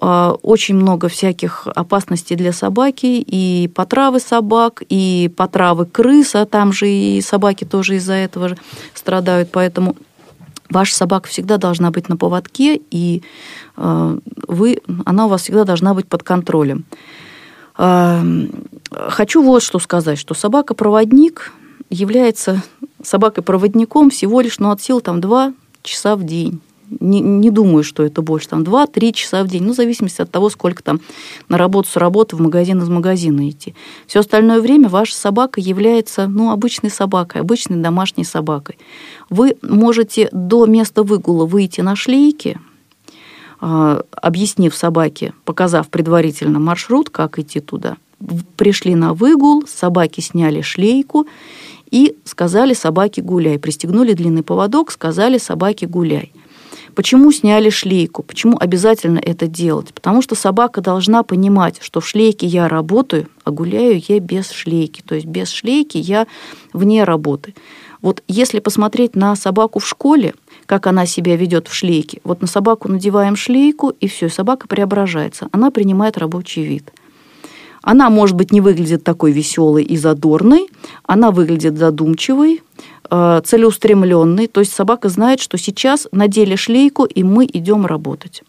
э, очень много всяких опасностей для собаки, и потравы собак, и потравы крыса, там же и собаки тоже из-за этого же страдают, поэтому ваша собака всегда должна быть на поводке, и вы, она у вас всегда должна быть под контролем. Хочу вот что сказать, что собака-проводник является собакой-проводником всего лишь, ну, от сил там 2 часа в день. Не, не думаю, что это больше, там 2-3 часа в день, ну, в зависимости от того, сколько там на работу с работы, в магазин из магазина идти. Все остальное время ваша собака является, ну, обычной собакой, обычной домашней собакой. Вы можете до места выгула выйти на шлейке, а, объяснив собаке, показав предварительно маршрут, как идти туда, пришли на выгул, собаки сняли шлейку и сказали собаке гуляй. Пристегнули длинный поводок, сказали собаке гуляй. Почему сняли шлейку? Почему обязательно это делать? Потому что собака должна понимать, что в шлейке я работаю, а гуляю я без шлейки. То есть без шлейки я вне работы. Вот если посмотреть на собаку в школе, как она себя ведет в шлейке. Вот на собаку надеваем шлейку, и все, собака преображается. Она принимает рабочий вид. Она, может быть, не выглядит такой веселой и задорной, она выглядит задумчивой, э, целеустремленной. То есть собака знает, что сейчас надели шлейку, и мы идем работать.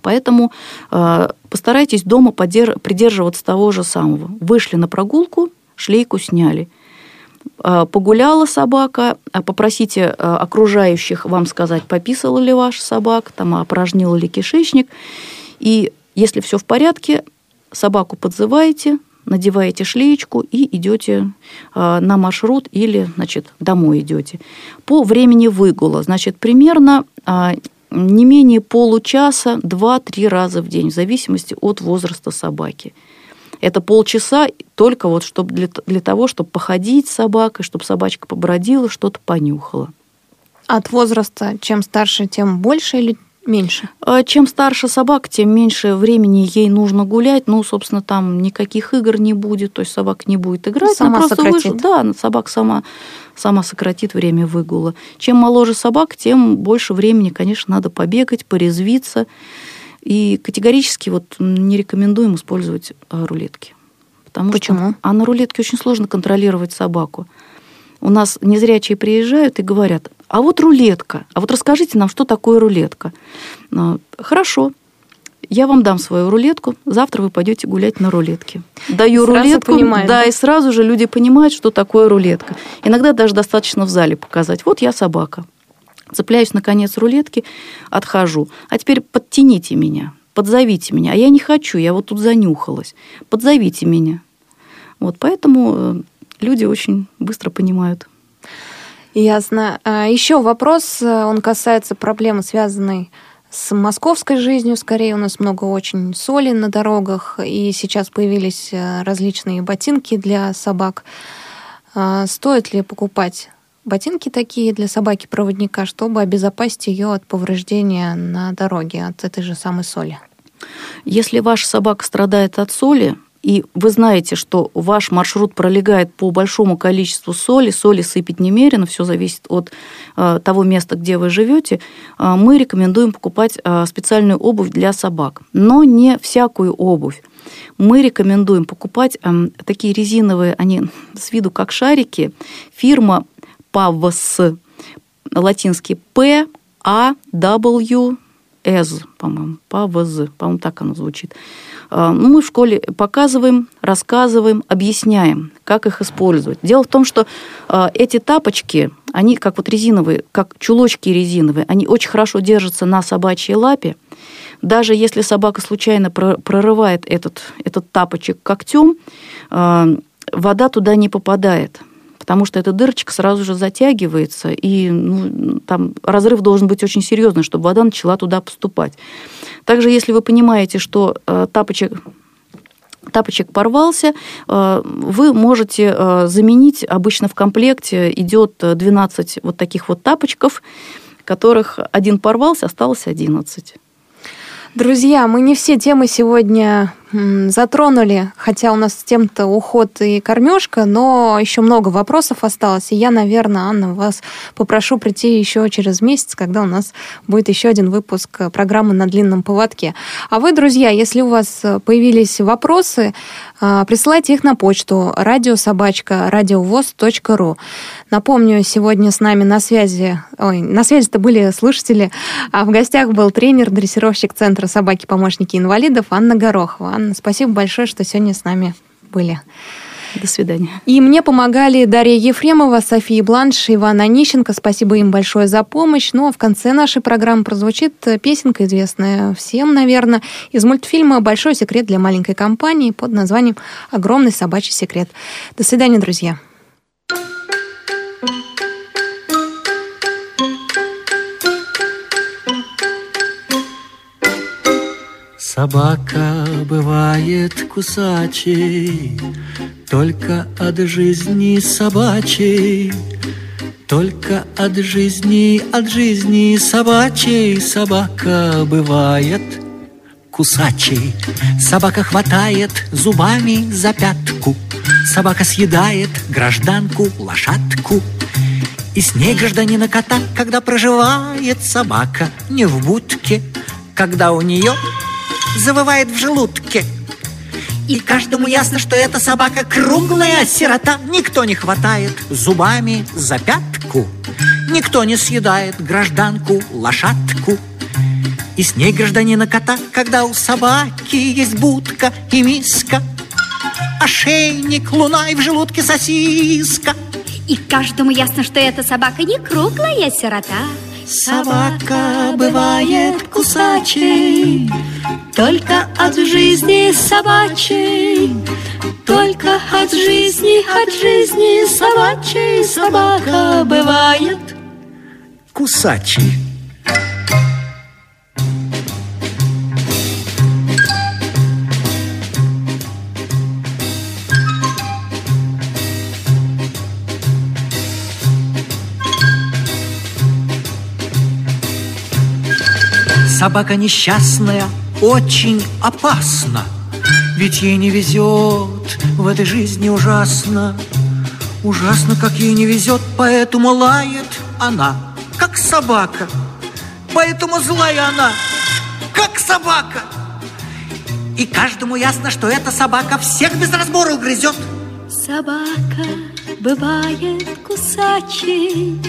Поэтому э, постарайтесь дома придерживаться того же самого. Вышли на прогулку, шлейку сняли – погуляла собака, а попросите окружающих вам сказать, пописала ли ваша собака, там, опорожнила ли кишечник. И если все в порядке, собаку подзываете, надеваете шлеечку и идете на маршрут или, значит, домой идете. По времени выгула, значит, примерно не менее получаса, 2-3 раза в день, в зависимости от возраста собаки. Это полчаса только вот чтобы для, для того, чтобы походить с собакой, чтобы собачка побродила, что-то понюхала. От возраста чем старше, тем больше или меньше? А чем старше собака, тем меньше времени ей нужно гулять. Ну, собственно, там никаких игр не будет, то есть собака не будет играть. Сама она просто сократит. Вышла. Да, собака сама, сама сократит время выгула. Чем моложе собака, тем больше времени, конечно, надо побегать, порезвиться. И категорически вот не рекомендуем использовать а, рулетки. Потому Почему? Что, а на рулетке очень сложно контролировать собаку. У нас незрячие приезжают и говорят, а вот рулетка, а вот расскажите нам, что такое рулетка. А, Хорошо, я вам дам свою рулетку, завтра вы пойдете гулять на рулетке. Даю Сразу рулетку, понимают, да, да? и сразу же люди понимают, что такое рулетка. Иногда даже достаточно в зале показать. Вот я собака. Цепляюсь на конец рулетки, отхожу. А теперь подтяните меня, подзовите меня. А я не хочу, я вот тут занюхалась. Подзовите меня. Вот поэтому э, люди очень быстро понимают. Ясно. А, Еще вопрос, э, он касается проблемы, связанной с московской жизнью. Скорее, у нас много очень соли на дорогах, и сейчас появились э, различные ботинки для собак. А, Стоит ли покупать ботинки такие для собаки-проводника, чтобы обезопасить ее от повреждения на дороге, от этой же самой соли? Если ваша собака страдает от соли, и вы знаете, что ваш маршрут пролегает по большому количеству соли, соли сыпать немерено, все зависит от э, того места, где вы живете, э, мы рекомендуем покупать э, специальную обувь для собак, но не всякую обувь. Мы рекомендуем покупать э, такие резиновые, они с виду как шарики, фирма PAVS, латинский P, A, W, S, по-моему, PAVS, по-моему, так оно звучит. Э, ну, Мы в школе показываем, рассказываем, объясняем, как их использовать. Дело в том, что э, эти тапочки, они как вот резиновые, как чулочки резиновые, они очень хорошо держатся на собачьей лапе. Даже если собака случайно про- прорывает этот, этот тапочек когтем, э, вода туда не попадает потому что эта дырочка сразу же затягивается, и ну, там разрыв должен быть очень серьезный, чтобы вода начала туда поступать. Также, если вы понимаете, что э, тапочек тапочек порвался, э, вы можете э, заменить, обычно в комплекте идет 12 вот таких вот тапочков, которых один порвался, осталось 11. Друзья, мы не все темы сегодня затронули, хотя у нас тем-то уход и кормежка, но еще много вопросов осталось. И я, наверное, Анна, вас попрошу прийти еще через месяц, когда у нас будет еще один выпуск э, программы на длинном поводке. А вы, друзья, если у вас э, появились вопросы, э, присылайте их на почту радиособачка радиовоз.ру. Напомню, сегодня с нами на связи, ой, на связи-то были слушатели, а в гостях был тренер-дрессировщик Центра собаки-помощники инвалидов Анна Горохова. Анна, спасибо большое, что сегодня с нами были. До свидания. И мне помогали Дарья Ефремова, София Бланш, Иван Онищенко. Спасибо им большое за помощь. Ну а в конце нашей программы прозвучит песенка, известная всем, наверное, из мультфильма «Большой секрет для маленькой компании» под названием «Огромный собачий секрет». До свидания, друзья. Собака бывает кусачей, Только от жизни собачей, Только от жизни, от жизни собачей Собака бывает кусачей. Собака хватает зубами за пятку, Собака съедает гражданку лошадку, и с ней гражданина кота, когда проживает собака не в будке, когда у нее завывает в желудке. И каждому ясно, что эта собака круглая сирота. Никто не хватает зубами за пятку, никто не съедает гражданку лошадку. И с ней гражданина кота, когда у собаки есть будка и миска, ошейник, луна и в желудке сосиска. И каждому ясно, что эта собака не круглая сирота. Собака бывает кусачей, Только от жизни собачей, Только от жизни, от жизни собачей Собака бывает кусачей. Собака несчастная очень опасна, Ведь ей не везет в этой жизни ужасно. Ужасно, как ей не везет, поэтому лает она, как собака. Поэтому злая она, как собака. И каждому ясно, что эта собака всех без разбора угрызет. Собака бывает кусачей,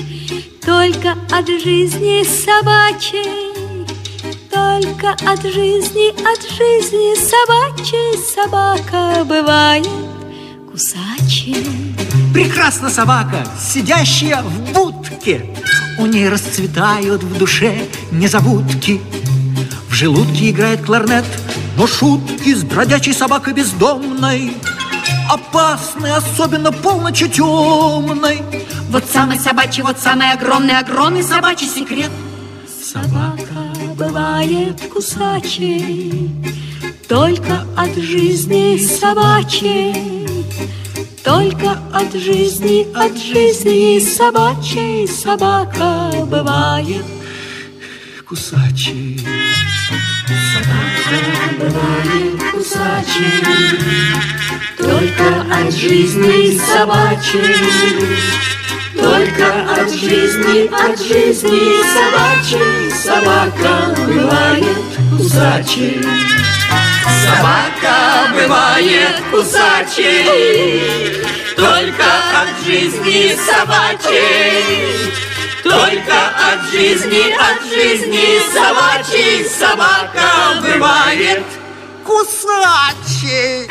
Только от жизни собачей только от жизни, от жизни собачьей собака бывает кусачей. Прекрасна собака, сидящая в будке. У ней расцветают в душе незабудки. В желудке играет кларнет, но шутки с бродячей собакой бездомной опасной, особенно полночи темной. Вот самый собачий, вот самый огромный, огромный собачий секрет. Собака бывает кусачей Только от жизни собачей Только от жизни, от жизни собачей Собака бывает кусачей Собака бывает кусачей Только от жизни собачей только от жизни, от жизни собачьей Собака бывает кусачей. Собака бывает кусачей. Только от жизни собачьей. Только от жизни, от жизни собачьей собака бывает кусачей.